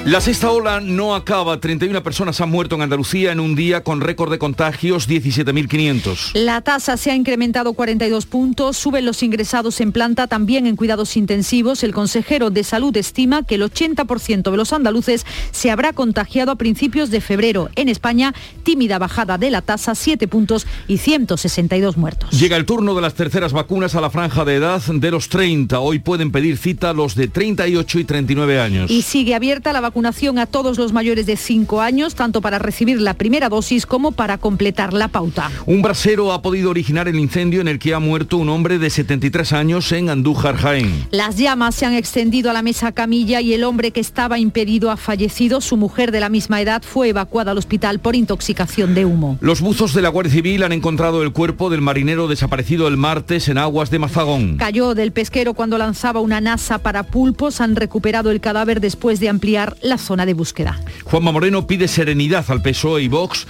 S1: La sexta ola no acaba. 31 personas han muerto en Andalucía en un día con récord de contagios 17.500.
S3: La tasa se ha incrementado 42 puntos, suben los ingresados en planta, también en cuidados intensivos. El consejero de salud estima que el 80% de los andaluces se habrá contagiado a principios de febrero. En España, tímida bajada de la tasa, 7 puntos y 162 muertos.
S1: Llega el turno de las terceras vacunas a la franja de edad de los 30. Hoy pueden pedir cita los de 38 y 39 años.
S3: Y sigue abierta la vacunación a todos los mayores de 5 años, tanto para recibir la primera dosis como para completar la pauta.
S1: Un brasero ha podido originar el incendio en el que ha muerto un hombre de 73 años en Andújar, Jaén.
S3: Las llamas se han extendido a la mesa camilla y el hombre que estaba impedido ha fallecido. Su mujer de la misma edad fue evacuada al hospital por intoxicación de humo.
S1: Los buzos de la Guardia Civil han encontrado el cuerpo del marinero desaparecido el martes en aguas de Mazagón.
S3: Cayó del pesquero cuando lanzaba una nasa para pulpos. Han recuperado el cadáver después de ampliar la zona de búsqueda.
S1: Juanma Moreno pide serenidad al PSOE y Vox,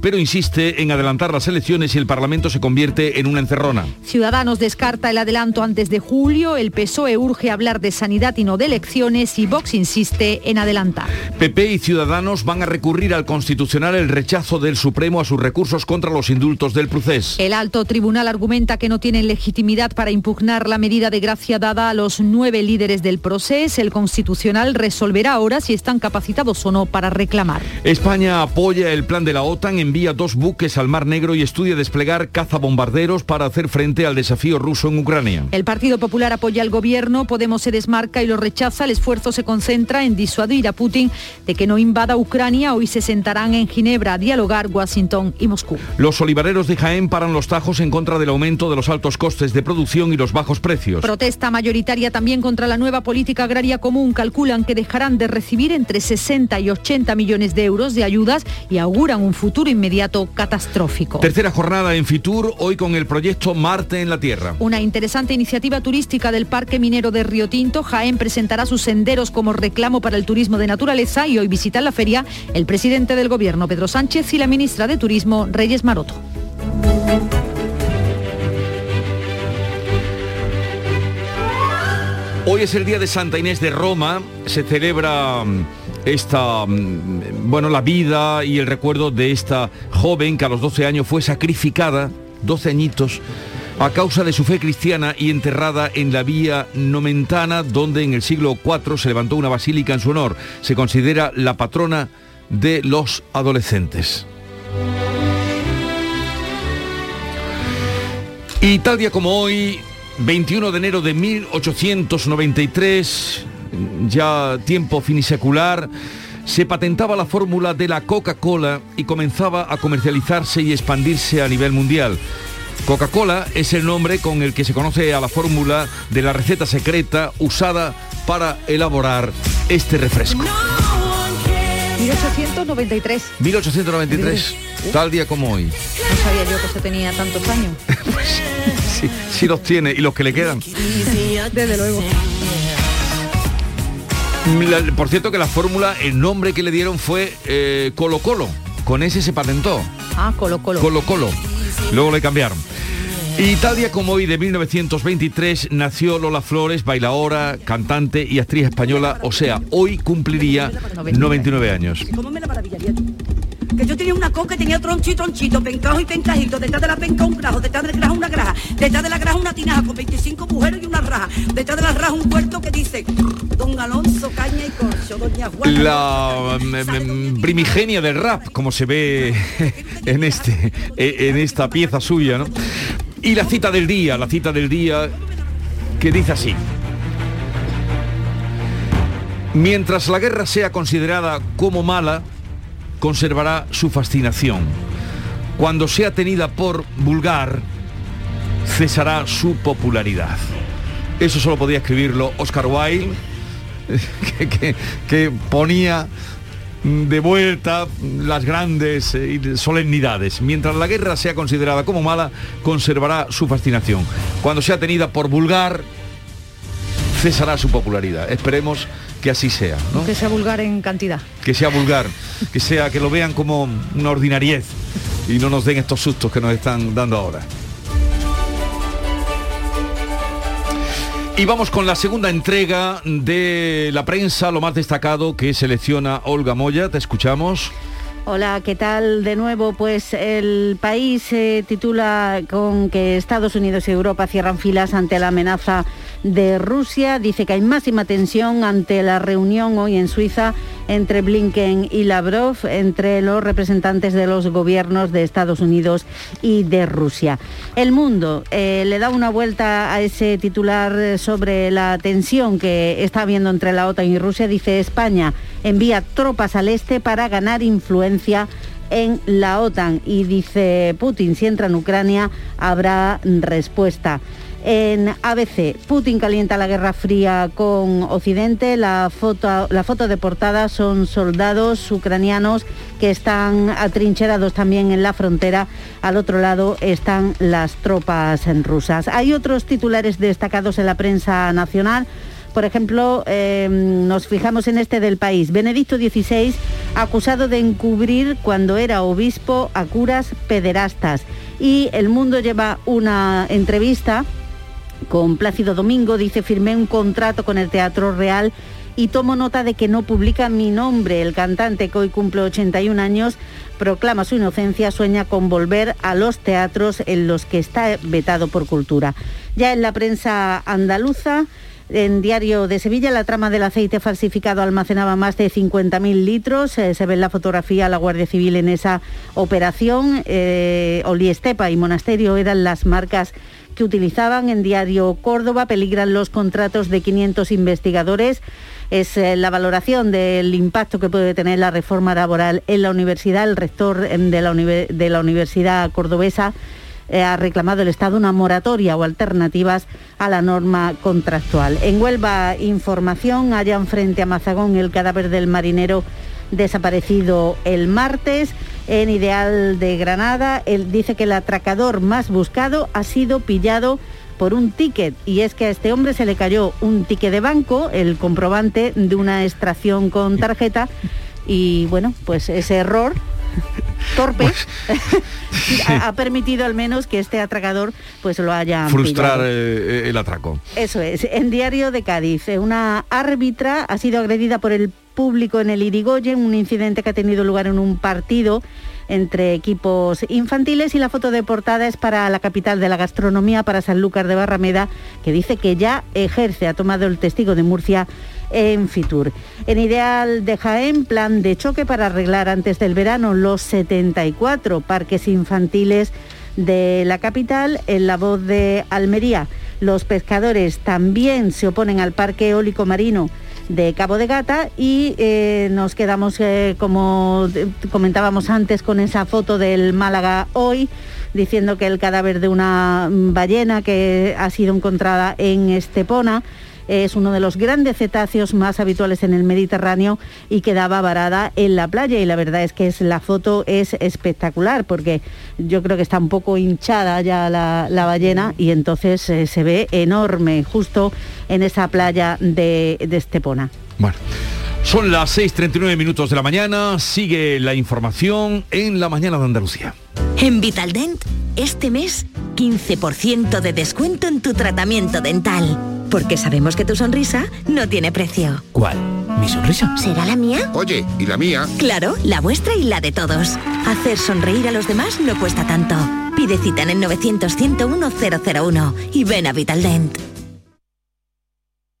S1: pero insiste en adelantar las elecciones y el Parlamento se convierte en una encerrona.
S3: Ciudadanos descarta el adelanto antes de julio. El PSOE urge hablar de sanidad y no de elecciones y Vox insiste en adelantar.
S1: PP y Ciudadanos van a recurrir al Constitucional el rechazo del Supremo a sus recursos contra los indultos del procés.
S3: El alto tribunal argumenta que no tienen legitimidad para impugnar la medida de gracia dada a los nueve líderes del proceso. El constitucional resolverá ahora si están capacitados o no para reclamar.
S1: España apoya el plan de la OTAN, envía dos buques al Mar Negro y estudia desplegar cazabombarderos para hacer frente al desafío ruso en Ucrania.
S3: El Partido Popular apoya al gobierno, Podemos se desmarca y lo rechaza. El esfuerzo se concentra en disuadir a Putin de que no invada Ucrania. Hoy se sentarán en Ginebra a dialogar Washington y Moscú.
S1: Los olivareros de Jaén paran los tajos en contra del aumento de los altos costes de producción y los bajos precios.
S3: Protesta mayoritaria también contra la nueva política agraria común. Calculan que dejarán de recibir entre 60 y 80 millones de euros de ayudas y auguran un futuro inmediato catastrófico.
S1: Tercera jornada en Fitur, hoy con el proyecto Marte en la Tierra.
S3: Una interesante iniciativa turística del Parque Minero de Río Tinto. Jaén presentará sus senderos como reclamo para el turismo de naturaleza y hoy visitan la feria el presidente del gobierno Pedro Sánchez y la ministra de Turismo Reyes Maroto.
S1: Hoy es el día de Santa Inés de Roma, se celebra mm, esta, mm, bueno, la vida y el recuerdo de esta joven que a los 12 años fue sacrificada, 12 añitos, a causa de su fe cristiana y enterrada en la vía Nomentana, donde en el siglo IV se levantó una basílica en su honor. Se considera la patrona de los adolescentes. Y tal día como hoy, 21 de enero de 1893, ya tiempo finisecular, se patentaba la fórmula de la Coca-Cola y comenzaba a comercializarse y expandirse a nivel mundial. Coca-Cola es el nombre con el que se conoce a la fórmula de la receta secreta usada para elaborar este refresco.
S3: 1893.
S1: 1893, tal día como hoy.
S3: No sabía yo que se tenía tantos años.
S1: Sí, sí los tiene y los que le quedan.
S3: Desde luego.
S1: La- por cierto que la fórmula, el nombre que le dieron fue eh, Colo Colo. Con ese se patentó.
S3: Ah, Colo Colo.
S1: Colo Colo. Luego le cambiaron. Y tal día como hoy de 1923 nació Lola Flores, bailaora, cantante y actriz española, o sea, hoy cumpliría 99 años.
S23: ¿Cómo me la maravillaría tú? Que yo tenía una coca y tenía tronchito, tronchito, pencajo y pencajito, detrás de la penca un grajo, detrás del grajo una graja, detrás de la graja una tinaja con 25 mujeres y una raja, detrás de la raja un puerto que dice Don Alonso, caña y corcho, Doña Juana.
S1: La mm, mm, primigenia del rap, como se ve en, este, en esta pieza suya, ¿no? Y la cita del día, la cita del día que dice así. Mientras la guerra sea considerada como mala, conservará su fascinación. Cuando sea tenida por vulgar, cesará su popularidad. Eso solo podía escribirlo Oscar Wilde, que, que- ponía de vuelta las grandes eh, solemnidades. Mientras la guerra sea considerada como mala, conservará su fascinación. Cuando sea tenida por vulgar, cesará su popularidad. Esperemos que así sea, ¿no?
S3: Que sea vulgar en cantidad.
S1: que sea vulgar, que sea que lo vean como una ordinariez y no nos den estos sustos que nos están dando ahora. Y vamos con la segunda entrega de la prensa, lo más destacado que selecciona Olga Moya. Te escuchamos.
S9: Hola, ¿qué tal? De nuevo, pues el país se titula con que Estados Unidos y Europa cierran filas ante la amenaza de Rusia. Dice que hay máxima tensión ante la reunión hoy en Suiza entre Blinken y Lavrov, entre los representantes de los gobiernos de Estados Unidos y de Rusia. El mundo eh, le da una vuelta a ese titular eh, sobre la tensión que está habiendo entre la OTAN y Rusia. Dice España envía tropas al este para ganar influencia en la OTAN y dice Putin si entra en Ucrania habrá respuesta. En ABC, Putin calienta la Guerra Fría con Occidente. La foto, la foto de portada son soldados ucranianos que están atrincherados también en la frontera. Al otro lado están las tropas rusas. Hay otros titulares destacados en la prensa nacional. Por ejemplo, eh, nos fijamos en este del país. Benedicto XVI, acusado de encubrir cuando era obispo a curas pederastas. Y el mundo lleva una entrevista con Plácido Domingo, dice, firmé un contrato con el Teatro Real y tomo nota de que no publica mi nombre. El cantante que hoy cumple 81 años proclama su inocencia, sueña con volver a los teatros en los que está vetado por cultura. Ya en la prensa andaluza, en Diario de Sevilla, la trama del aceite falsificado almacenaba más de 50.000 litros. Eh, se ve en la fotografía la Guardia Civil en esa operación. Eh, Oliestepa y Monasterio eran las marcas que utilizaban. En Diario Córdoba peligran los contratos de 500 investigadores. Es eh, la valoración del impacto que puede tener la reforma laboral en la universidad. El rector em, de la, de la Universidad Cordobesa eh, ha reclamado el Estado una moratoria o alternativas a la norma contractual. En Huelva, información, hallan frente a Mazagón el cadáver del marinero desaparecido el martes. En Ideal de Granada, él dice que el atracador más buscado ha sido pillado por un ticket y es que a este hombre se le cayó un ticket de banco, el comprobante de una extracción con tarjeta y bueno, pues ese error torpe ha, ha permitido al menos que este atracador pues lo haya
S1: Frustrar eh, el atraco.
S9: Eso es. En Diario de Cádiz, una árbitra ha sido agredida por el público en el Irigoyen, un incidente que ha tenido lugar en un partido entre equipos infantiles y la foto de portada es para la capital de la gastronomía, para Sanlúcar de Barrameda, que dice que ya ejerce, ha tomado el testigo de Murcia en Fitur. En Ideal de Jaén, plan de choque para arreglar antes del verano los 74 parques infantiles de la capital. En la voz de Almería, los pescadores también se oponen al parque eólico marino de Cabo de Gata y eh, nos quedamos, eh, como comentábamos antes, con esa foto del Málaga hoy, diciendo que el cadáver de una ballena que ha sido encontrada en Estepona es uno de los grandes cetáceos más habituales en el Mediterráneo y quedaba varada en la playa y la verdad es que la foto es espectacular porque yo creo que está un poco hinchada ya la, ballena y entonces eh, se ve enorme justo en esa playa de, de Estepona.
S1: Bueno. Son las 6.39 minutos de la mañana, sigue la información en la mañana de Andalucía.
S24: En Vitaldent, este mes, 15% de descuento en tu tratamiento dental. Porque sabemos que tu sonrisa no tiene precio.
S25: ¿Cuál? ¿Mi sonrisa?
S24: ¿Será la mía?
S26: Oye, ¿y la mía?
S24: Claro, la vuestra y la de todos. Hacer sonreír a los demás no cuesta tanto. Pide cita en el 900 101 001 y ven a Vitaldent.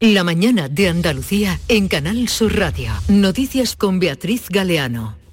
S22: La mañana de Andalucía en Canal Sur Radio. Noticias con Beatriz Galeano.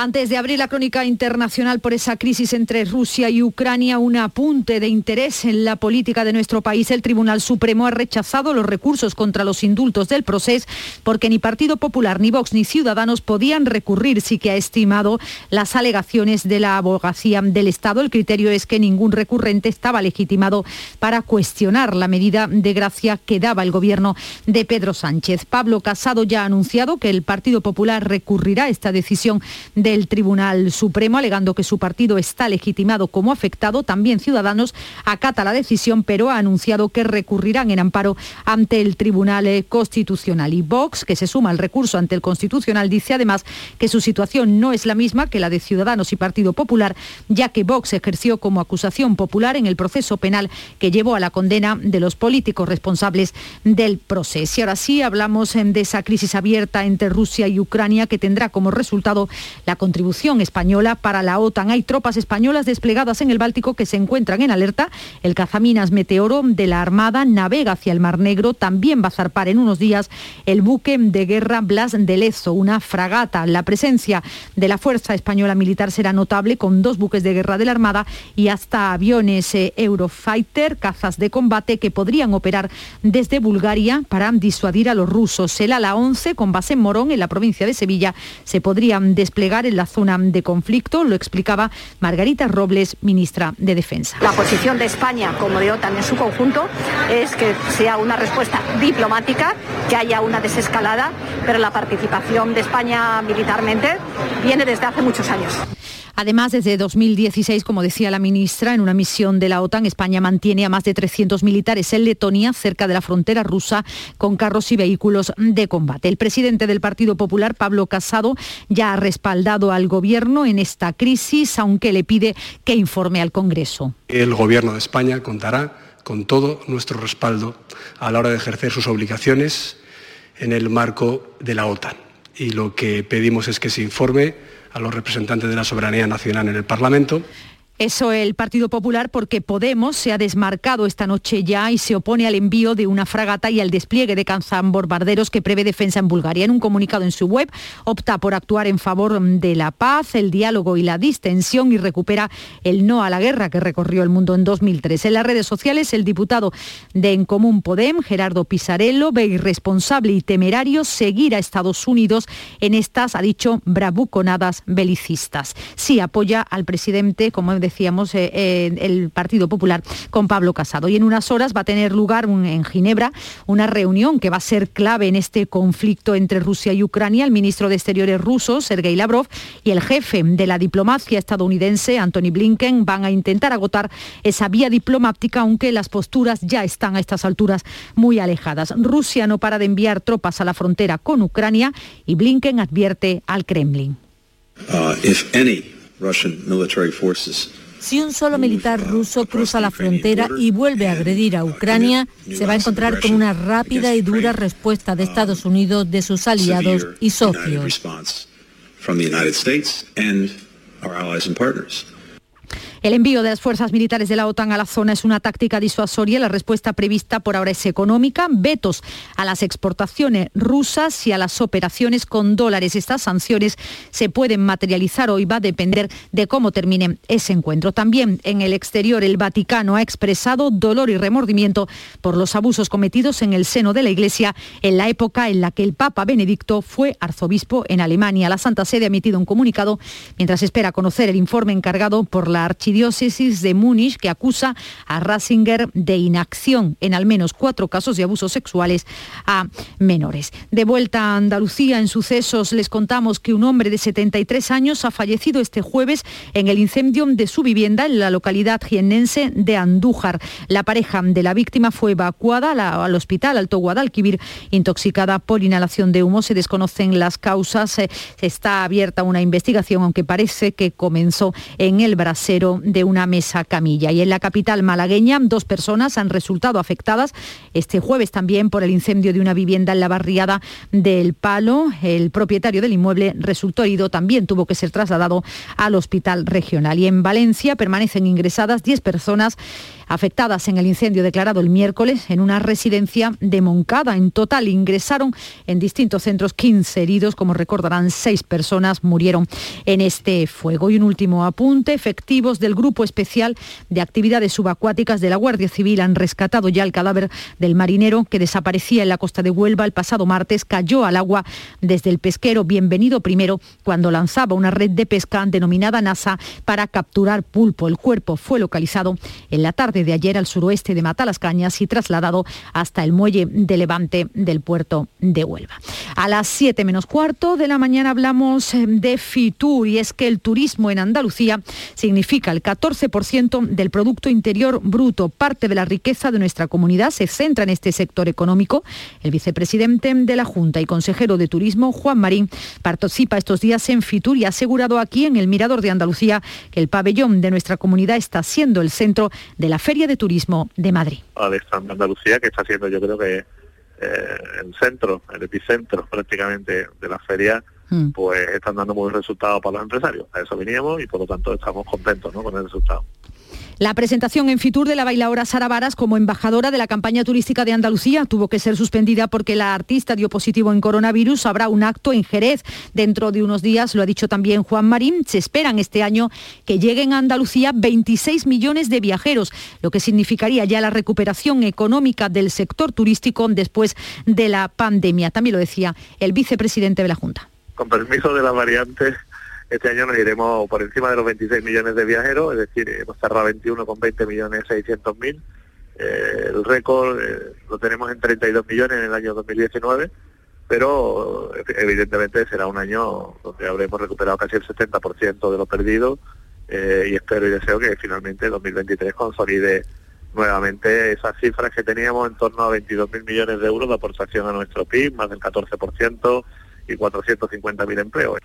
S3: Antes de abrir la crónica internacional por esa crisis entre Rusia y Ucrania, un apunte de interés en la política de nuestro país. El Tribunal Supremo ha rechazado los recursos contra los indultos del proceso porque ni Partido Popular, ni Vox, ni Ciudadanos podían recurrir, sí que ha estimado las alegaciones de la abogacía del Estado. El criterio es que ningún recurrente estaba legitimado para cuestionar la medida de gracia que daba el gobierno de Pedro Sánchez. Pablo Casado ya ha anunciado que el Partido Popular recurrirá a esta decisión de el Tribunal Supremo, alegando que su partido está legitimado como afectado. También Ciudadanos acata la decisión, pero ha anunciado que recurrirán en amparo ante el Tribunal Constitucional. Y Vox, que se suma al recurso ante el Constitucional, dice además que su situación no es la misma que la de Ciudadanos y Partido Popular, ya que Vox ejerció como acusación popular en el proceso penal que llevó a la condena de los políticos responsables del proceso. Y ahora sí hablamos eh, de esa crisis abierta entre Rusia y Ucrania que tendrá como resultado la contribución española para la OTAN. Hay tropas españolas desplegadas en el Báltico que se encuentran en alerta. El cazaminas Meteoro de la Armada navega hacia el Mar Negro. También va a zarpar en unos días el buque de guerra Blas de Lezo, una fragata. La presencia de la Fuerza Española Militar será notable con dos buques de guerra de la Armada y hasta aviones eh, Eurofighter, cazas de combate que podrían operar desde Bulgaria para disuadir a los rusos. El ala 11 con base en Morón, en la provincia de Sevilla, se podrían desplegar en la zona de conflicto, lo explicaba Margarita Robles, ministra de Defensa.
S27: La posición de España como de OTAN en su conjunto es que sea una respuesta diplomática, que haya una desescalada, pero la participación de España militarmente viene desde hace muchos años.
S3: Además, desde 2016, como decía la ministra, en una misión de la OTAN, España mantiene a más de 300 militares en Letonia, cerca de la frontera rusa, con carros y vehículos de combate. El presidente del Partido Popular, Pablo Casado, ya ha respaldado al Gobierno en esta crisis, aunque le pide que informe al Congreso.
S28: El Gobierno de España contará con todo nuestro respaldo a la hora de ejercer sus obligaciones en el marco de la OTAN. Y lo que pedimos es que se informe a los representantes de la soberanía nacional en el Parlamento
S3: Eso el Partido Popular porque Podemos se ha desmarcado esta noche ya y se opone al envío de una fragata y al despliegue de bombarderos que prevé defensa en Bulgaria. En un comunicado en su web opta por actuar en favor de la paz, el diálogo y la distensión y recupera el no a la guerra que recorrió el mundo en 2003. En las redes sociales el diputado de En Común Podem, Gerardo Pisarello, ve irresponsable y temerario seguir a Estados Unidos en estas, ha dicho, bravuconadas belicistas. Sí apoya al presidente, como decíamos, eh, el Partido Popular con Pablo Casado. Y en unas horas va a tener lugar en Ginebra una reunión que va a ser clave en este conflicto entre Rusia y Ucrania. El ministro de Exteriores ruso, Sergei Lavrov, y el jefe de la diplomacia estadounidense, Anthony Blinken, van a intentar agotar esa vía diplomática, aunque las posturas ya están a estas alturas muy alejadas. Rusia no para de enviar tropas a la frontera con Ucrania y Blinken advierte al Kremlin.
S25: Uh,
S29: si un solo militar ruso cruza la frontera y vuelve a agredir a Ucrania, se va a encontrar con una rápida y dura respuesta de Estados Unidos, de sus aliados y socios.
S3: El envío de las fuerzas militares de la OTAN a la zona es una táctica disuasoria. La respuesta prevista por ahora es económica. Vetos a las exportaciones rusas y a las operaciones con dólares. Estas sanciones se pueden materializar hoy. Va a depender de cómo termine ese encuentro. También en el exterior el Vaticano ha expresado dolor y remordimiento por los abusos cometidos en el seno de la Iglesia en la época en la que el Papa Benedicto fue arzobispo en Alemania. La Santa Sede ha emitido un comunicado mientras espera conocer el informe encargado por la Archidiócesis diócesis de Múnich que acusa a Ratzinger de inacción en al menos cuatro casos de abusos sexuales a menores. De vuelta a Andalucía, en sucesos les contamos que un hombre de 73 años ha fallecido este jueves en el incendio de su vivienda en la localidad jiennense de Andújar. La pareja de la víctima fue evacuada al hospital Alto Guadalquivir intoxicada por inhalación de humo. Se desconocen las causas. Eh, está abierta una investigación, aunque parece que comenzó en el brasero de una mesa camilla. Y en la capital malagueña, dos personas han resultado afectadas este jueves también por el incendio de una vivienda en la barriada del Palo. El propietario del inmueble resultó herido, también tuvo que ser trasladado al hospital regional. Y en Valencia permanecen ingresadas 10 personas afectadas en el incendio declarado el miércoles en una residencia de Moncada. En total ingresaron en distintos centros 15 heridos, como recordarán, seis personas murieron en este fuego. Y un último apunte, efectivos del Grupo Especial de Actividades Subacuáticas de la Guardia Civil han rescatado ya el cadáver del marinero que desaparecía en la costa de Huelva el pasado martes, cayó al agua desde el pesquero Bienvenido Primero cuando lanzaba una red de pesca denominada NASA para capturar pulpo. El cuerpo fue localizado en la tarde de ayer al suroeste de Matalascañas y trasladado hasta el muelle de Levante del puerto de Huelva. A las 7 menos cuarto de la mañana hablamos eh, de Fitur y es que el turismo en Andalucía significa el 14% del Producto Interior Bruto. Parte de la riqueza de nuestra comunidad se centra en este sector económico. El vicepresidente de la Junta y consejero de Turismo, Juan Marín, participa estos días en Fitur y ha asegurado aquí en el Mirador de Andalucía que el pabellón de nuestra comunidad está siendo el centro de la Feria de Turismo de Madrid.
S5: de Andalucía, que está siendo yo creo que eh, el centro, el epicentro prácticamente de la feria, mm. pues están dando buenos resultados para los empresarios. A eso veníamos y por lo tanto estamos contentos con el resultado.
S3: La presentación en Fitur de la bailaora Sara Varas como embajadora de la campaña turística de Andalucía tuvo que ser suspendida porque la artista dio positivo en coronavirus. Habrá un acto en Jerez dentro de unos días, lo ha dicho también Juan Marín. Se esperan este año que lleguen a Andalucía 26 millones de viajeros, lo que significaría ya la recuperación económica del sector turístico después de la pandemia. También lo decía el vicepresidente de la Junta.
S5: Con permiso de la variante este año nos iremos por encima de los 26 millones de viajeros, es decir, hemos cerrado 21 con 20 millones 600 mil. Eh, el récord eh, lo tenemos en 32 millones en el año 2019, pero evidentemente será un año donde habremos recuperado casi el 70% de lo perdido eh, y espero y deseo que finalmente 2023 consolide nuevamente esas cifras que teníamos en torno a 22 mil millones de euros de aportación a nuestro PIB, más del 14%, y 450.000 empleos.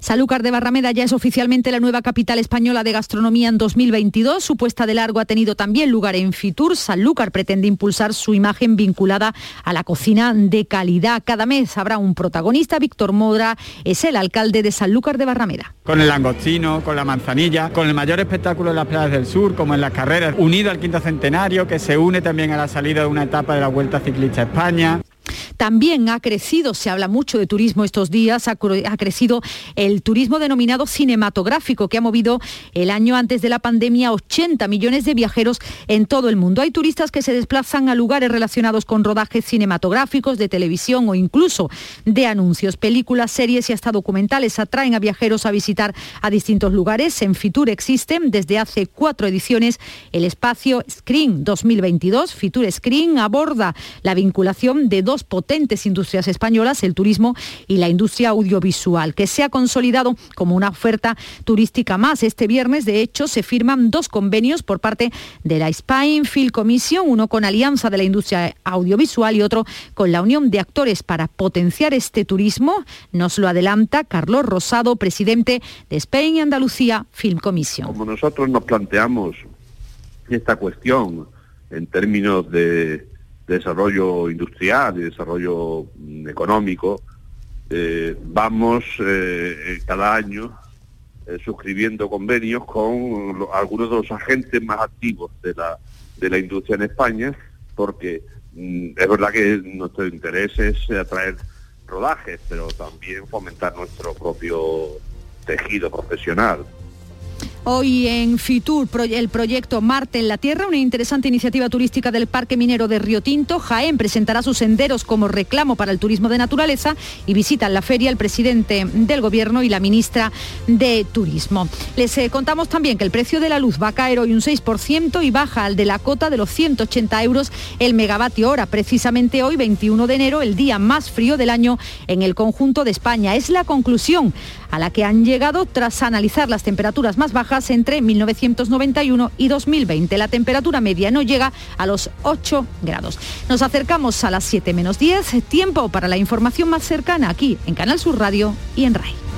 S3: Sanlúcar de Barrameda ya es oficialmente la nueva capital española de gastronomía en 2022. Su puesta de largo ha tenido también lugar en Fitur. Sanlúcar pretende impulsar su imagen vinculada a la cocina de calidad. Cada mes habrá un protagonista. Víctor Modra es el alcalde de Sanlúcar de Barrameda.
S30: Con el langostino, con la manzanilla, con el mayor espectáculo en las playas del sur, como en las carreras, unido al quinto centenario, que se une también a la salida de una etapa de la Vuelta Ciclista a España.
S3: También ha crecido, se habla mucho de turismo estos días, ha, crecido el turismo denominado cinematográfico, que ha movido el año antes de la pandemia 80 millones de viajeros en todo el mundo. Hay turistas que se desplazan a lugares relacionados con rodajes cinematográficos, de televisión o incluso de anuncios. Películas, series y hasta documentales atraen a viajeros a visitar a distintos lugares. En Fitur existen desde hace cuatro ediciones el espacio Screen 2022. Fitur Screen aborda la vinculación de dos potentes industrias españolas, el turismo y la industria audiovisual, que se ha consolidado como una oferta turística más. Este viernes, de hecho, se firman dos convenios por parte de la Spain Film Commission, uno con Alianza de la Industria Audiovisual y otro con la Unión de Actores para potenciar este turismo. Nos lo adelanta Carlos Rosado, presidente de Spain y Andalucía Film Commission.
S25: Como nosotros nos planteamos esta cuestión en términos de desarrollo industrial y desarrollo mm, económico, eh, vamos eh, cada año eh, suscribiendo convenios con algunos de los agentes más activos de la, de la industria en España, porque mm, es verdad que nuestro interés es atraer rodajes, pero también fomentar nuestro propio tejido profesional.
S3: Hoy en Fitur, el proyecto Marte en la Tierra, una interesante iniciativa turística del Parque Minero de Río Tinto. Jaén presentará sus senderos como reclamo para el turismo de naturaleza y visitan la feria el presidente del Gobierno y la ministra de Turismo. Les eh, contamos también que el precio de la luz va a caer hoy un 6% y baja al de la cota de los 180 euros el megavatio hora. Precisamente hoy, 21 de enero, el día más frío del año en el conjunto de España. Es la conclusión a la que han llegado tras analizar las temperaturas más bajas entre 1991 y 2020. La temperatura media no llega a los 8 grados. Nos acercamos a las 7 menos 10, tiempo para la información más cercana aquí en Canal Sur Radio y en RAI.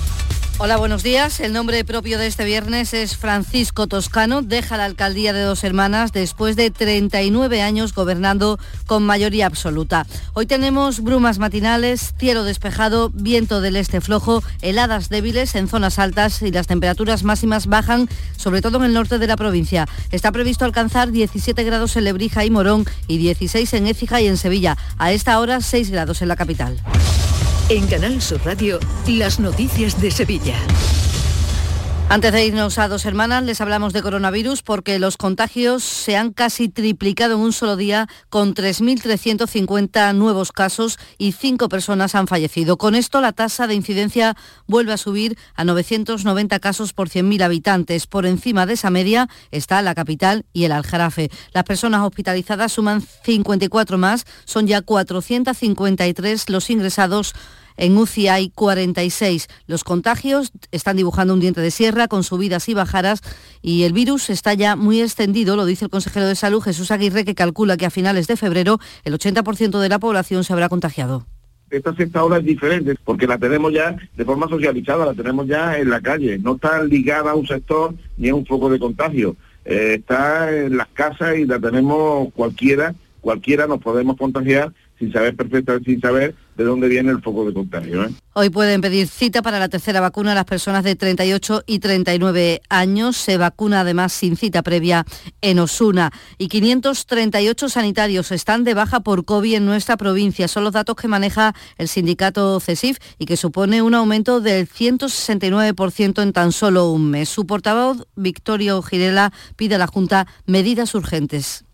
S26: buenos días. El nombre propio de este viernes es Francisco Toscano. Deja la alcaldía de Dos Hermanas después de 39 años gobernando con mayoría absoluta. Hoy tenemos brumas matinales, cielo despejado, viento del este flojo, heladas débiles en zonas altas y las temperaturas máximas bajan, sobre todo en el norte de la provincia. Está previsto alcanzar 17 grados en Lebrija y Morón y 16 en Écija y en Sevilla. A esta hora 6 grados en la capital.
S22: En Canal Sur Radio, las noticias de Sevilla.
S26: Antes de irnos a dos hermanas, les hablamos de coronavirus porque los contagios se han casi triplicado en un solo día con 3.350 nuevos casos y cinco personas han fallecido. Con esto, la tasa de incidencia vuelve a subir a 990 casos por 100.000 habitantes. Por encima de esa media está la capital y el Aljarafe. Las personas hospitalizadas suman 54 más, son ya 453 los ingresados en UCI hay 46. Los contagios están dibujando un diente de sierra con subidas y bajadas y el virus está ya muy extendido, lo dice el consejero de salud Jesús Aguirre, que calcula que a finales de febrero el 80% de la población se habrá contagiado
S31: esta sexta ola es diferente porque la tenemos ya de forma socializada, la tenemos ya en la calle, no está ligada a un sector ni a un foco de contagio, eh, está en las casas y la tenemos cualquiera, cualquiera nos podemos contagiar sin saber perfectamente, sin saber de dónde viene el foco de contagio. ¿eh?
S26: Hoy pueden pedir cita para la tercera vacuna a las personas de 38 y 39 años. Se vacuna además sin cita previa en Osuna. Y 538 sanitarios están de baja por COVID en nuestra provincia. Son los datos que maneja el sindicato CESIF y que supone un aumento del 169% en tan solo un mes. Su portavoz, Victorio Girela, pide a la Junta medidas urgentes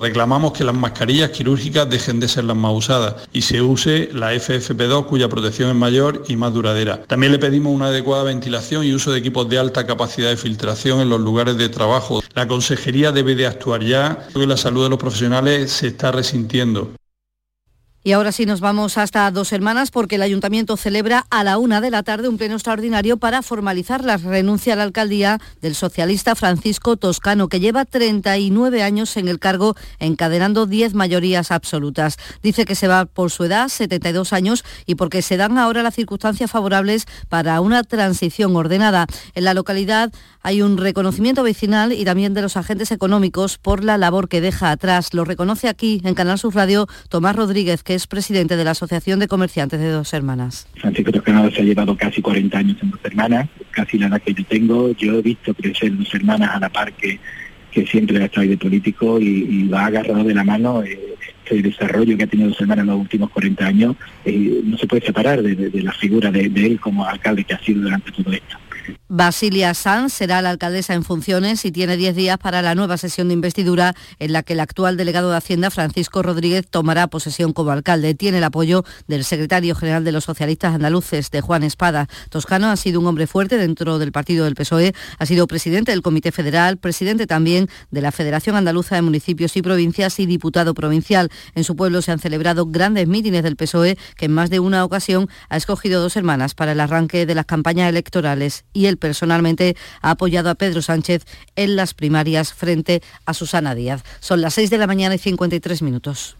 S32: Reclamamos que las mascarillas quirúrgicas dejen de ser las más usadas y se use la FFP2 cuya protección es mayor y más duradera. También le pedimos una adecuada ventilación y uso de equipos de alta capacidad de filtración en los lugares de trabajo. La consejería debe de actuar ya porque la salud de los profesionales se está resintiendo.
S26: Y ahora sí nos vamos hasta dos hermanas porque el ayuntamiento celebra a la una de la tarde un pleno extraordinario para formalizar la renuncia a la alcaldía del socialista Francisco Toscano, que lleva 39 años en el cargo, encadenando 10 mayorías absolutas. Dice que se va por su edad, 72 años, y porque se dan ahora las circunstancias favorables para una transición ordenada. En la localidad hay un reconocimiento vecinal y también de los agentes económicos por la labor que deja atrás. Lo reconoce aquí en Canal Sur Radio Tomás Rodríguez, que es presidente de la Asociación de Comerciantes de Dos Hermanas.
S33: Francisco Toscano se ha llevado casi 40 años en Dos Hermanas, casi la edad que yo tengo. Yo he visto crecer Dos Hermanas a la par que, que siempre ha estado de político y, y va agarrado de la mano. Eh, este desarrollo que ha tenido Dos Hermanas en los últimos 40 años eh, no se puede separar de, la figura de él como alcalde que ha sido durante todo esto.
S26: Basilia Sanz será la alcaldesa en funciones y tiene 10 días para la nueva sesión de investidura en la que el actual delegado de Hacienda, Francisco Rodríguez, tomará posesión como alcalde. Tiene el apoyo del secretario general de los socialistas andaluces, de Juan Espada. Toscano ha sido un hombre fuerte dentro del partido del PSOE, ha sido presidente del Comité Federal, presidente también de la Federación Andaluza de Municipios y Provincias y diputado provincial. En su pueblo se han celebrado grandes mítines del PSOE que en más de una ocasión ha escogido dos hermanas para el arranque de las campañas electorales y él personalmente ha apoyado a Pedro Sánchez en las primarias frente a Susana Díaz. Son las 6 de la mañana y 53 minutos.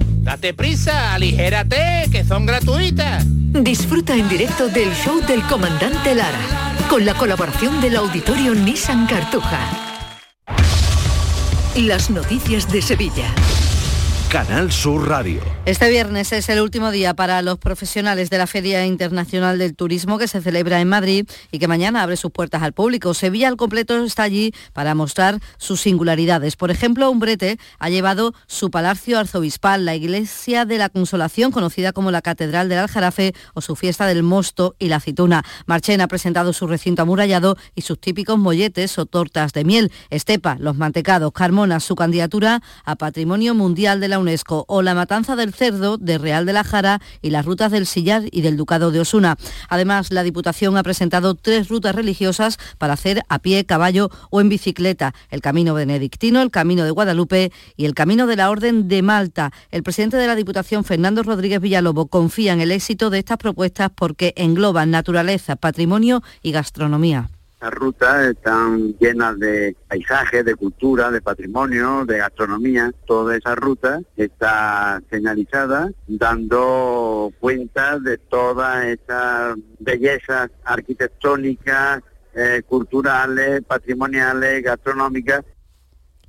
S34: Date prisa, aligérate, que son gratuitas.
S22: Disfruta en directo del show del comandante Lara, con la colaboración del auditorio Nissan Cartuja. Las noticias de Sevilla.
S35: Canal Sur Radio.
S26: Este viernes es el último día para los profesionales de la Feria Internacional del Turismo que se celebra en Madrid y que mañana abre sus puertas al público. Sevilla al completo está allí para mostrar sus singularidades. Por ejemplo, Umbrete ha llevado su palacio arzobispal, la iglesia de la Consolación, conocida como la Catedral del Aljarafe, o su fiesta del Mosto y la Aceituna. Marchen ha presentado su recinto amurallado y sus típicos molletes o tortas de miel. Estepa, los mantecados, Carmona, su candidatura a Patrimonio Mundial de la UNESCO o la matanza del cerdo de Real de la Jara y las rutas del Sillar y del Ducado de Osuna. Además, la Diputación ha presentado tres rutas religiosas para hacer a pie, caballo o en bicicleta. El Camino Benedictino, el Camino de Guadalupe y el Camino de la Orden de Malta. El presidente de la Diputación, Fernando Rodríguez Villalobo, confía en el éxito de estas propuestas porque engloban naturaleza, patrimonio y gastronomía.
S36: Las rutas están llenas de paisajes, de cultura, de patrimonio, de gastronomía. Toda esa ruta está señalizada dando cuenta de todas esas bellezas arquitectónicas, eh, culturales, patrimoniales, gastronómicas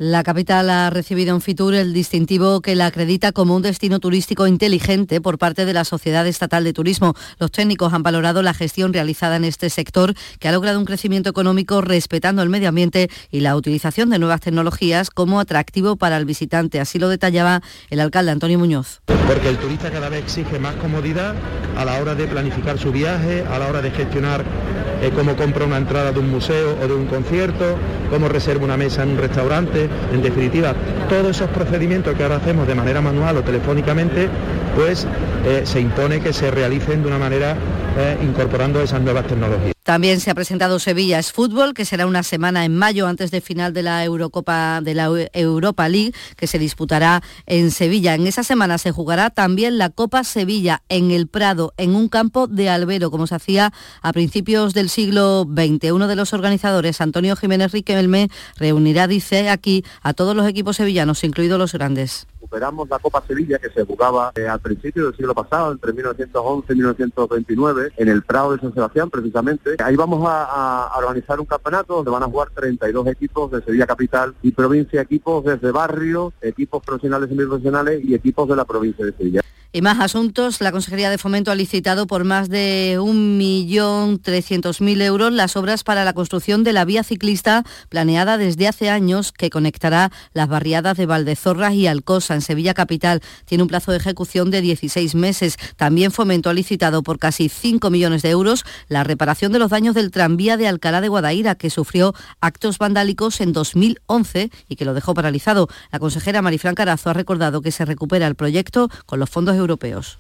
S26: la capital ha recibido en Fitur el distintivo que la acredita como un destino turístico inteligente por parte de la Sociedad Estatal de Turismo. Los técnicos han valorado la gestión realizada en este sector, que ha logrado un crecimiento económico respetando el medio ambiente y la utilización de nuevas tecnologías como atractivo para el visitante. Así lo detallaba el alcalde Antonio Muñoz.
S37: Porque el turista cada vez exige más comodidad a la hora de planificar su viaje, a la hora de gestionar eh, cómo compra una entrada de un museo o de un concierto, cómo reserva una mesa en un restaurante. En definitiva, todos esos procedimientos que ahora hacemos de manera manual o telefónicamente pues eh, se impone que se realicen de una manera eh, incorporando esas nuevas tecnologías.
S26: También se ha presentado Sevilla es Fútbol, que será una semana en mayo antes del final de la Eurocopa de la Europa League, que se disputará en Sevilla. En esa semana se jugará también la Copa Sevilla en el Prado, en un campo de albero, como se hacía a principios del siglo XX. Uno de los organizadores, Antonio Jiménez Riquelme, reunirá, dice aquí, a todos los equipos sevillanos, incluidos los grandes
S38: recuperamos la Copa Sevilla que se jugaba eh, al principio del siglo pasado, entre 1911 y 1929, en el Prado de San Sebastián precisamente. Ahí vamos a, organizar un campeonato donde van a jugar 32 equipos de Sevilla Capital y provincia, equipos desde barrio, equipos profesionales y profesionales y equipos de la provincia de Sevilla.
S26: Y más asuntos, la Consejería de Fomento ha licitado por más de 1.300.000 euros las obras para la construcción de la vía ciclista planeada desde hace años que conectará las barriadas de Valdezorras y Alcosa en Sevilla Capital. Tiene un plazo de ejecución de 16 meses. También Fomento ha licitado por casi 5 millones de euros la reparación de los daños del tranvía de Alcalá de Guadaira, que sufrió actos vandálicos en 2011 y que lo dejó paralizado. La consejera Marifran Carazo ha recordado que se recupera el proyecto con los fondos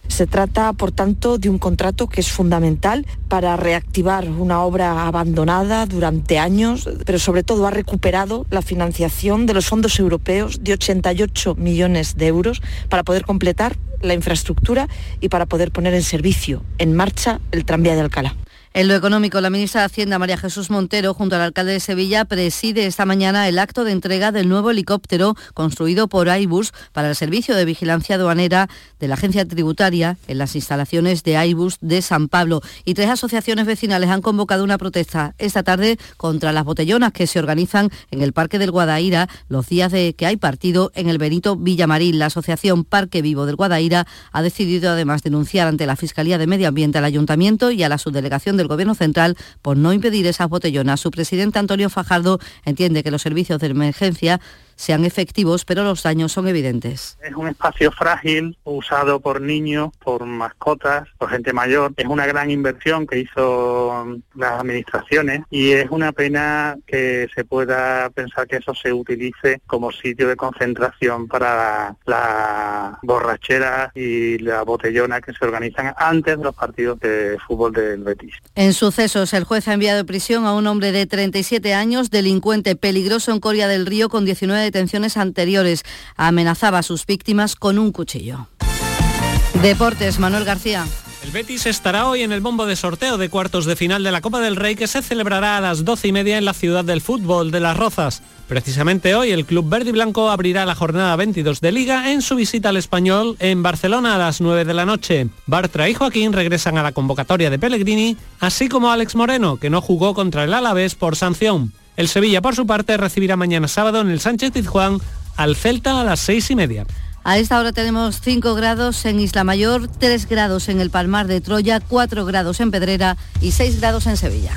S39: Se trata, por tanto, de un contrato que es fundamental para reactivar una obra abandonada durante años, pero sobre todo ha recuperado la financiación de los fondos europeos de 88 millones de euros para poder completar la infraestructura y para poder poner en servicio, en marcha, el tranvía de Alcalá.
S26: En lo económico, la ministra de Hacienda, María Jesús Montero, junto al alcalde de Sevilla, preside esta mañana el acto de entrega del nuevo helicóptero construido por Airbus para el servicio de vigilancia aduanera de la agencia tributaria en las instalaciones de Airbus de San Pablo. Y tres asociaciones vecinales han convocado una protesta esta tarde contra las botellonas que se organizan en el Parque del Guadaira los días de que hay partido en el Benito Villamarín. La asociación Parque Vivo del Guadaira ha decidido además denunciar ante la Fiscalía de Medio Ambiente al Ayuntamiento y a la subdelegación de del Gobierno Central por no impedir esas botellonas. Su presidente Antonio Fajardo entiende que los servicios de emergencia sean efectivos, pero los daños son evidentes.
S40: Es un espacio frágil, usado por niños, por mascotas, por gente mayor. Es una gran inversión que hizo las administraciones y es una pena que se pueda pensar que eso se utilice como sitio de concentración para la borrachera y la botellona que se organizan antes de los partidos de fútbol del Betis.
S26: En sucesos, el juez ha enviado a prisión a un hombre de 37 años, delincuente peligroso en Coria del Río con 19 anteriores. Amenazaba a sus víctimas con un cuchillo. Deportes, Manuel García.
S41: El Betis estará hoy en el bombo de sorteo de cuartos de final de la Copa del Rey que se celebrará a las doce y media en la ciudad del fútbol de Las Rozas. Precisamente hoy el Club Verde y Blanco abrirá la jornada 22 de Liga en su visita al Español en Barcelona a las 9 de la noche. Bartra y Joaquín regresan a la convocatoria de Pellegrini, así como Alex Moreno, que no jugó contra el Alavés por sanción. El Sevilla, por su parte, recibirá mañana sábado en el Sánchez Pizjuán al Celta a las seis y media.
S26: A esta hora tenemos 5 grados en Isla Mayor, 3 grados en el Palmar de Troya, 4 grados en Pedrera y 6 grados en Sevilla.